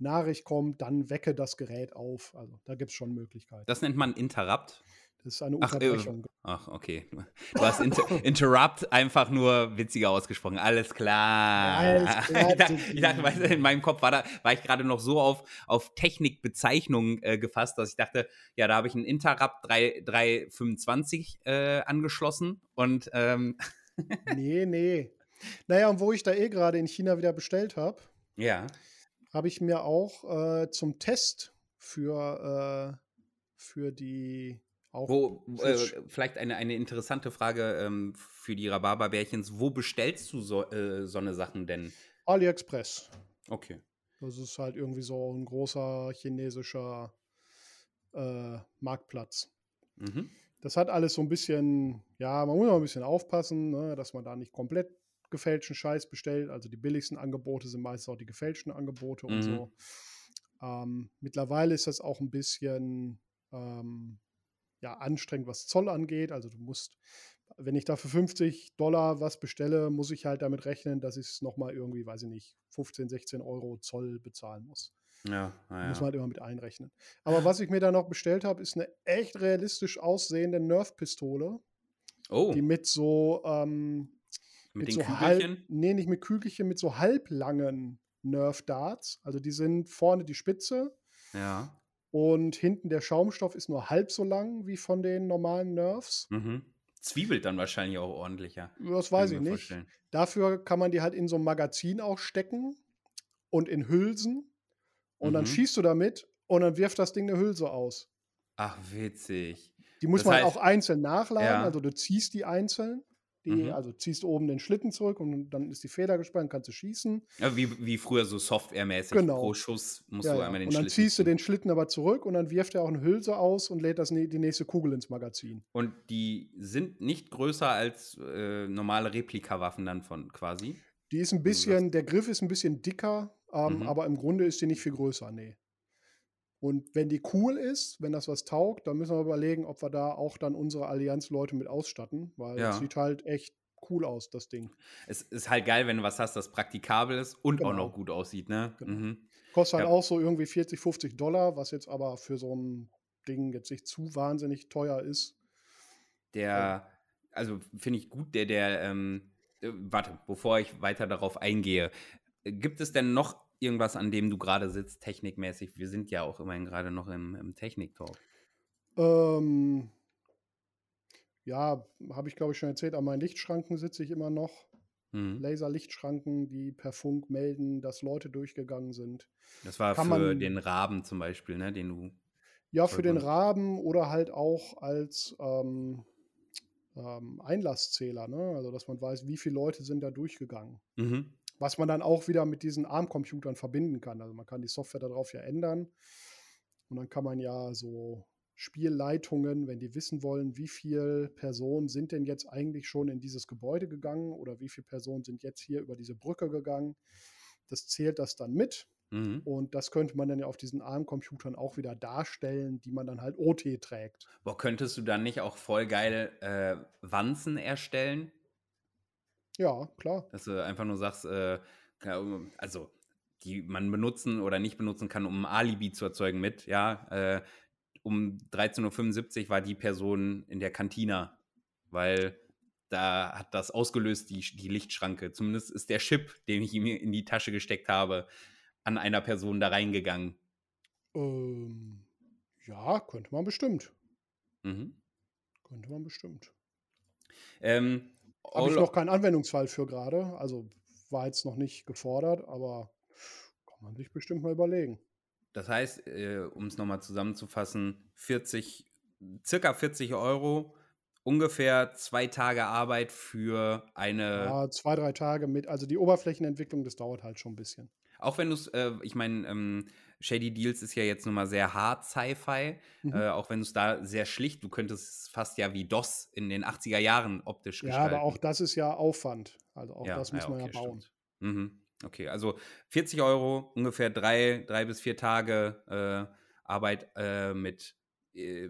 S1: Nachricht kommt, dann wecke das Gerät auf. Also da gibt es schon Möglichkeiten.
S2: Das nennt man Interrupt.
S1: Das ist eine
S2: Ach, äh,
S1: Unterbrechung.
S2: Ach, okay. Du hast Inter Interrupt einfach nur witziger ausgesprochen. Alles klar.
S1: Alles klar,
S2: ich dachte, ich dachte weißt du, in meinem Kopf war, da, war ich gerade noch so auf, auf Technikbezeichnungen äh, gefasst, dass ich dachte, ja, da habe ich einen Interrupt 3, 325 äh, angeschlossen und ähm,
S1: nee, nee. Naja, und wo ich da eh gerade in China wieder bestellt habe,
S2: ja.
S1: Habe ich mir auch äh, zum Test für, äh, für die auch
S2: Wo, äh, vielleicht eine, eine interessante Frage ähm, für die Rhabarberbärchens. Wo bestellst du so, äh, so eine Sachen denn?
S1: AliExpress.
S2: Okay.
S1: Das ist halt irgendwie so ein großer chinesischer äh, Marktplatz.
S2: Mhm.
S1: Das hat alles so ein bisschen, ja, man muss auch ein bisschen aufpassen, ne, dass man da nicht komplett gefälschten Scheiß bestellt. Also die billigsten Angebote sind meistens auch die gefälschten Angebote und
S2: Mhm.
S1: so. Ähm, mittlerweile ist das auch ein bisschen ähm, ja, anstrengend, was Zoll angeht. Also du musst, wenn ich da für 50 Dollar was bestelle, muss ich halt damit rechnen, dass ich es nochmal irgendwie, weiß ich nicht, 15, 16 Euro Zoll bezahlen muss.
S2: Ja, na
S1: Muss
S2: ja.
S1: man halt immer mit einrechnen. Aber was ich mir da noch bestellt habe, ist eine echt realistisch aussehende Nerf-Pistole,
S2: Oh,
S1: die mit so, ähm,
S2: mit den
S1: so halb,
S2: Kügelchen?
S1: nee, nicht mit Kügelchen, mit so halblangen Nerf-Darts. Also die sind vorne die Spitze
S2: Ja.
S1: und hinten der Schaumstoff ist nur halb so lang wie von den normalen Nerfs.
S2: Mhm. Zwiebelt dann wahrscheinlich auch ordentlicher.
S1: Das weiß
S2: ich
S1: nicht.
S2: vorstellen.
S1: Dafür kann man die halt in so ein Magazin auch stecken und in Hülsen. Und dann
S2: Mhm.
S1: schießt du damit und dann wirft das Ding eine Hülse aus.
S2: Ach, witzig.
S1: Die muss
S2: Das
S1: man
S2: heißt-
S1: auch einzeln nachladen.
S2: Ja.
S1: Also du ziehst die einzeln. Die,
S2: Mhm.
S1: Also ziehst oben den Schlitten zurück und dann ist die Feder gespannt, kannst du schießen.
S2: Ja, wie, wie früher so Software-mäßig.
S1: Genau.
S2: Pro Schuss musst
S1: Ja,
S2: du einmal den
S1: Und dann
S2: Schlitten
S1: ziehst du den Schlitten aber zurück und dann wirft er auch eine Hülse aus und lädt das, die nächste Kugel ins Magazin.
S2: Und die sind nicht größer als äh, normale Replikawaffen dann von quasi.
S1: Die ist ein
S2: du
S1: bisschen, der Griff ist ein bisschen dicker, ähm,
S2: Mhm.
S1: aber im Grunde ist die nicht viel größer, nee. Und wenn die cool ist, wenn das was taugt, dann müssen wir überlegen, ob wir da auch dann unsere Allianz-Leute mit ausstatten, weil
S2: Ja.
S1: das sieht halt echt cool aus, das Ding.
S2: Es ist halt geil, wenn du was hast, das praktikabel ist und auch
S1: Genau.
S2: noch gut aussieht, ne?
S1: Genau.
S2: Mhm.
S1: Kostet halt
S2: Ja.
S1: auch so irgendwie 40, 50 Dollar, was jetzt aber für so ein Ding jetzt nicht zu wahnsinnig teuer ist.
S2: Der, also finde ich gut, der, der, ähm, äh, warte, bevor ich weiter darauf eingehe, äh, gibt es denn noch irgendwas, an dem du gerade sitzt, technikmäßig? Wir sind ja auch immerhin gerade noch im, im Technik-Talk.
S1: Ähm, ja, habe ich glaube ich schon erzählt, an meinen Lichtschranken sitze ich immer noch.
S2: Mhm.
S1: Laserlichtschranken, die per Funk melden, dass Leute durchgegangen sind.
S2: Das war
S1: Kann
S2: für
S1: man-
S2: den Raben zum Beispiel, ne, den du.
S1: Ja, für den. Raben oder halt auch als ähm, ähm, Einlasszähler, ne? Also dass man weiß, wie viele Leute sind da durchgegangen.
S2: Mhm.
S1: Was man dann auch wieder mit diesen ARM-Computern verbinden kann. Also man kann die Software darauf ja ändern. Und dann kann man ja so Spielleitungen, wenn die wissen wollen, wie viele Personen sind denn jetzt eigentlich schon in dieses Gebäude gegangen oder wie viele Personen sind jetzt hier über diese Brücke gegangen. Das zählt das dann mit.
S2: Mhm.
S1: Und das könnte man dann ja auf diesen ARM-Computern auch wieder darstellen, die man dann halt OT trägt.
S2: Boah, könntest du dann nicht auch voll geil äh, Wanzen erstellen?
S1: Ja, klar.
S2: Dass du einfach nur sagst, äh, also die man benutzen oder nicht benutzen kann, um ein Alibi zu erzeugen mit, ja, äh, um 13.75 Uhr war die Person in der Kantina, weil da hat das ausgelöst, die, die Lichtschranke. Zumindest ist der Chip, den ich ihm in die Tasche gesteckt habe, an einer Person da reingegangen.
S1: Ähm, ja, könnte man bestimmt. Mhm. Könnte man bestimmt. Ähm, Habe ich noch keinen Anwendungsfall für gerade. Also war jetzt noch nicht gefordert, aber kann man sich bestimmt mal überlegen.
S2: Das heißt, äh, um es nochmal zusammenzufassen, 40, circa 40 Euro, ungefähr zwei Tage Arbeit für eine.
S1: Ja, zwei, drei Tage mit. Also die Oberflächenentwicklung, das dauert halt schon ein bisschen.
S2: Auch wenn du es, äh, ich meine, ähm, Shady Deals ist ja jetzt nun mal sehr hart Sci-Fi, mhm. äh, auch wenn es da sehr schlicht, du könntest es fast ja wie DOS in den 80er Jahren optisch
S1: ja, gestalten. Ja, aber auch das ist ja Aufwand. Also auch ja, das muss ja, okay, man ja bauen.
S2: Mhm. Okay, also 40 Euro, ungefähr drei, drei bis vier Tage äh, Arbeit äh, mit äh,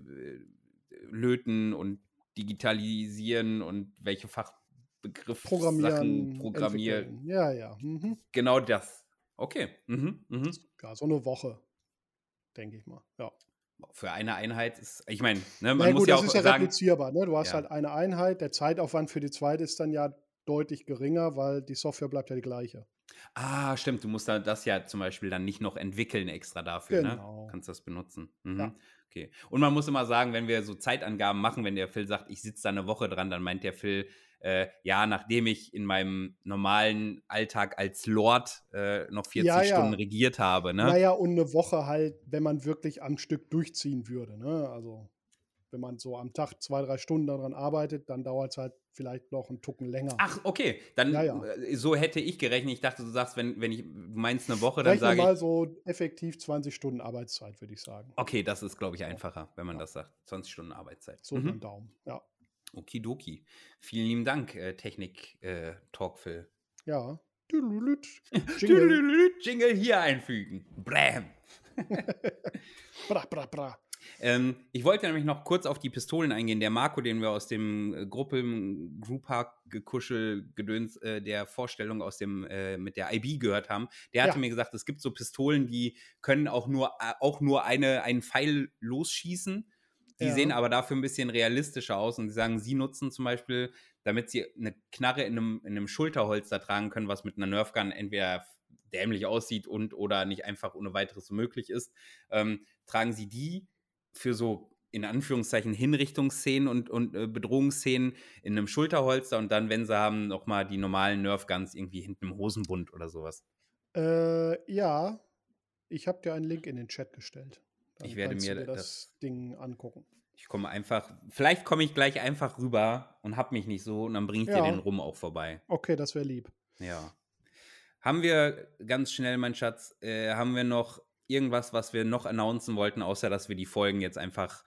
S2: Löten und Digitalisieren und welche Fachbegriffe
S1: Programmieren,
S2: programmieren.
S1: Ja, ja. Mhm.
S2: Genau das. Okay. Mhm.
S1: Mhm. Ja, so eine Woche, denke ich mal. Ja.
S2: Für eine Einheit ist, ich meine, ne, man
S1: ja,
S2: muss
S1: gut,
S2: ja
S1: das
S2: auch
S1: ist ja
S2: sagen,
S1: replizierbar. Ne? Du hast ja. halt eine Einheit, der Zeitaufwand für die zweite ist dann ja deutlich geringer, weil die Software bleibt ja die gleiche.
S2: Ah, stimmt. Du musst da das ja zum Beispiel dann nicht noch entwickeln extra dafür, ne? genau. ne? Kannst das benutzen. Mhm. Ja. Okay. Und man muss immer sagen, wenn wir so Zeitangaben machen, wenn der Phil sagt, ich sitze da eine Woche dran, dann meint der Phil, äh, ja, nachdem ich in meinem normalen Alltag als Lord äh, noch 40 ja, ja. Stunden regiert habe. Ne?
S1: Naja, und eine Woche halt, wenn man wirklich am Stück durchziehen würde. Ne? Also wenn man so am Tag zwei, drei Stunden daran arbeitet, dann dauert es halt vielleicht noch einen Tucken länger.
S2: Ach, okay. Dann ja, ja. Äh, so hätte ich gerechnet. Ich dachte, du sagst, wenn, wenn ich, meinst eine Woche, dann sage ich. mal
S1: so effektiv 20 Stunden Arbeitszeit, würde ich sagen.
S2: Okay, das ist, glaube ich, einfacher, wenn man ja. das sagt. 20 Stunden Arbeitszeit.
S1: So mhm. Daumen, ja.
S2: Okidoki. Vielen lieben Dank, äh, Technik-Talk-Phil.
S1: Äh, ja.
S2: Jingle. Jingle hier einfügen. Blam.
S1: bra, bra, bra.
S2: Ähm, ich wollte nämlich noch kurz auf die Pistolen eingehen. Der Marco, den wir aus dem äh, Gruppen Groupark Gekuschel Gedöns äh, der Vorstellung aus dem äh, mit der IB gehört haben, der hatte ja. mir gesagt, es gibt so Pistolen, die können auch nur äh, auch nur eine einen Pfeil losschießen. Die ja. sehen aber dafür ein bisschen realistischer aus und sie sagen, sie nutzen zum Beispiel, damit sie eine Knarre in einem, in einem Schulterholster tragen können, was mit einer Nerfgun entweder dämlich aussieht und oder nicht einfach ohne weiteres möglich ist, ähm, tragen sie die für so in Anführungszeichen Hinrichtungsszenen und, und äh, Bedrohungsszenen in einem Schulterholster und dann, wenn sie haben, nochmal die normalen Nerfguns irgendwie hinten im Hosenbund oder sowas.
S1: Äh, ja, ich habe dir einen Link in den Chat gestellt.
S2: Ich werde mir
S1: das, das, Ding angucken.
S2: Ich komme einfach, vielleicht komme ich gleich einfach rüber und hab mich nicht so und dann bringe ich ja. dir den rum auch vorbei.
S1: Okay, das wäre lieb.
S2: Ja. Haben wir ganz schnell, mein Schatz, äh, haben wir noch irgendwas, was wir noch announcen wollten, außer dass wir die Folgen jetzt einfach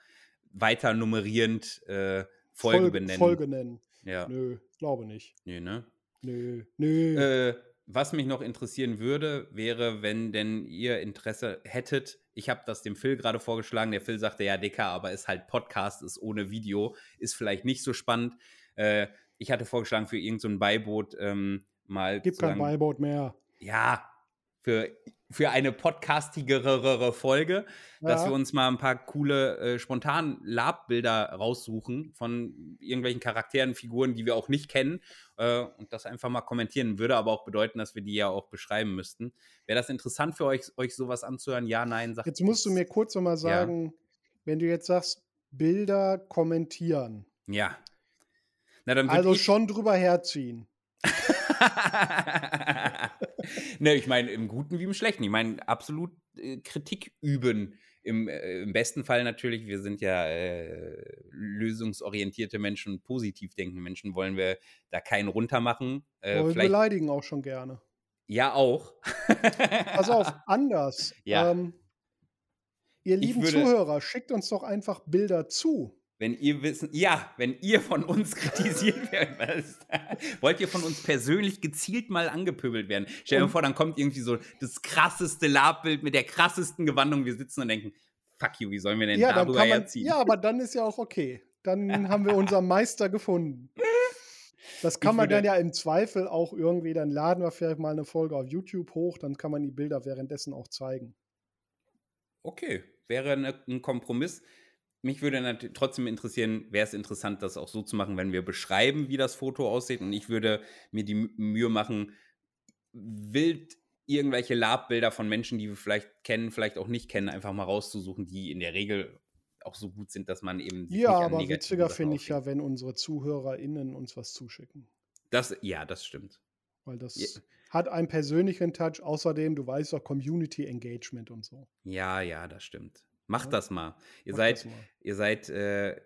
S2: weiter nummerierend äh, Folge, Folge benennen?
S1: Folge nennen. Ja. Nö, glaube nicht.
S2: Nö, ne?
S1: Nö, nö.
S2: Äh, was mich noch interessieren würde, wäre, wenn denn ihr Interesse hättet. Ich habe das dem Phil gerade vorgeschlagen. Der Phil sagte, ja, Dicker, aber ist halt Podcast, ist ohne Video, ist vielleicht nicht so spannend. Äh, ich hatte vorgeschlagen, für irgendein so Beiboot ähm, mal.
S1: Gibt kein Beiboot mehr.
S2: Ja, für für eine podcastigere Folge, ja. dass wir uns mal ein paar coole, äh, spontan Lab-Bilder raussuchen von irgendwelchen Charakteren, Figuren, die wir auch nicht kennen äh, und das einfach mal kommentieren. Würde aber auch bedeuten, dass wir die ja auch beschreiben müssten. Wäre das interessant für euch, euch sowas anzuhören? Ja, nein,
S1: sagt Jetzt musst du mir kurz noch mal sagen, ja. wenn du jetzt sagst, Bilder kommentieren.
S2: Ja.
S1: Na, also schon drüber herziehen.
S2: ne, ich meine, im Guten wie im Schlechten. Ich meine, absolut äh, Kritik üben. Im, äh, Im, besten Fall natürlich, wir sind ja äh, lösungsorientierte Menschen, positiv denkende Menschen, wollen wir da keinen runtermachen.
S1: Äh, wir beleidigen auch schon gerne.
S2: Ja, auch.
S1: Pass auf, anders.
S2: Ja. Ähm,
S1: ihr lieben würde, Zuhörer, schickt uns doch einfach Bilder zu.
S2: Wenn ihr wissen, ja, wenn ihr von uns kritisiert werdet, wollt ihr von uns persönlich gezielt mal angepöbelt werden. Stell dir vor, dann kommt irgendwie so das krasseste Labbild mit der krassesten Gewandung. Wir sitzen und denken, fuck you, wie sollen wir denn ja, darüber man, herziehen?
S1: Ja, aber dann ist ja auch okay. Dann haben wir unseren Meister gefunden. Das kann man dann ja im Zweifel auch irgendwie, dann laden wir vielleicht mal eine Folge auf YouTube hoch, dann kann man die Bilder währenddessen auch zeigen.
S2: Okay, wäre eine, ein Kompromiss. Mich würde trotzdem interessieren, wäre es interessant, das auch so zu machen, wenn wir beschreiben, wie das Foto aussieht. Und ich würde mir die Mühe machen, wild irgendwelche Labbilder von Menschen, die wir vielleicht kennen, vielleicht auch nicht kennen, einfach mal rauszusuchen, die in der Regel auch so gut sind, dass man eben.
S1: ja, aber witziger finde ich ja, wenn unsere ZuhörerInnen uns was zuschicken.
S2: Das, ja, das stimmt.
S1: Weil das ja. hat einen persönlichen Touch. Außerdem, du weißt doch, Community Engagement und so.
S2: Ja, ja, das stimmt. Macht ja? das mal. Ihr Macht seid, mal. ihr seid, äh,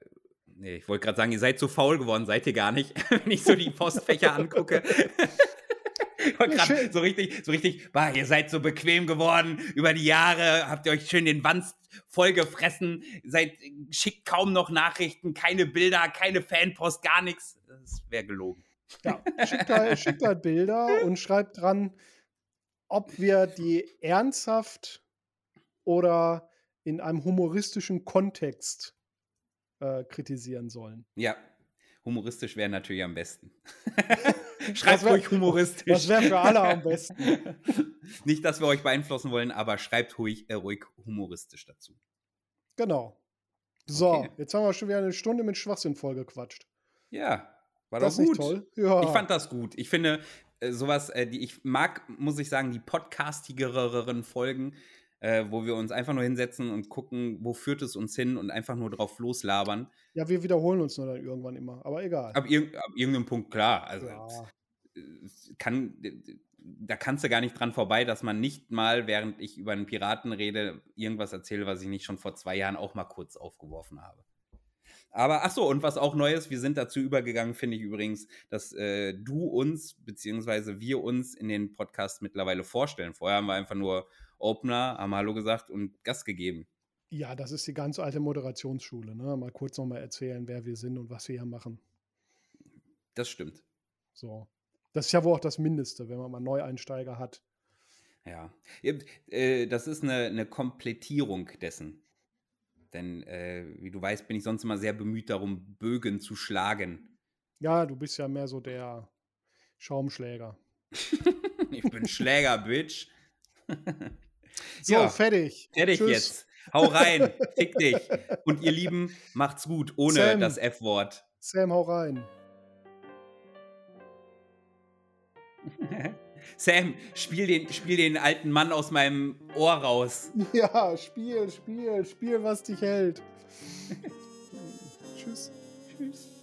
S2: nee, ich wollte gerade sagen, ihr seid so faul geworden, seid ihr gar nicht, wenn ich so die Postfächer angucke. so richtig, so richtig, bah, ihr seid so bequem geworden über die Jahre, habt ihr euch schön den Wanst vollgefressen, seid, schickt kaum noch Nachrichten, keine Bilder, keine Fanpost, gar nichts. Das wäre gelogen.
S1: Ja, schickt halt, schickt halt Bilder und schreibt dran, ob wir die ernsthaft oder in einem humoristischen Kontext äh, kritisieren sollen.
S2: Ja, humoristisch wäre natürlich am besten. Schreibt wär, ruhig humoristisch.
S1: Das wäre für alle am besten.
S2: Nicht, dass wir euch beeinflussen wollen, aber schreibt ruhig, äh, ruhig humoristisch dazu.
S1: Genau. So, okay. jetzt haben wir schon wieder eine Stunde mit Schwachsinn vollgequatscht.
S2: Ja, war das gut. toll? Ja. Ich fand das gut. Ich finde, äh, sowas, äh, die ich mag, muss ich sagen, die podcastigeren Folgen, äh, wo wir uns einfach nur hinsetzen und gucken, wo führt es uns hin und einfach nur drauf loslabern.
S1: Ja, wir wiederholen uns nur dann irgendwann immer, aber egal.
S2: Ab, irg ab irgendeinem Punkt, klar. Also, ja. kann, da kannst du gar nicht dran vorbei, dass man nicht mal, während ich über einen Piraten rede, irgendwas erzähle, was ich nicht schon vor zwei Jahren auch mal kurz aufgeworfen habe. Aber ach so, und was auch neu ist, wir sind dazu übergegangen, finde ich übrigens, dass äh, du uns, beziehungsweise wir uns in den Podcast mittlerweile vorstellen. Vorher haben wir einfach nur Opener, haben Hallo gesagt und Gast gegeben.
S1: Ja, das ist die ganz alte Moderationsschule. Ne? Mal kurz nochmal erzählen, wer wir sind und was wir hier machen.
S2: Das stimmt.
S1: So. Das ist ja wohl auch das Mindeste, wenn man mal Neueinsteiger hat.
S2: Ja, äh, das ist eine, eine Komplettierung dessen. Denn, äh, wie du weißt, bin ich sonst immer sehr bemüht darum, Bögen zu schlagen.
S1: Ja, du bist ja mehr so der Schaumschläger.
S2: ich bin Schläger, Bitch.
S1: so, ja, fertig.
S2: Fertig Tschüss. jetzt. Hau rein, fick dich. Und ihr Lieben, macht's gut, ohne Sam, das F-Wort.
S1: Sam, hau rein.
S2: Sam, spiel den, spiel den alten Mann aus meinem Ohr raus.
S1: Ja, spiel, spiel, spiel, was dich hält. Tschüss. Tschüss.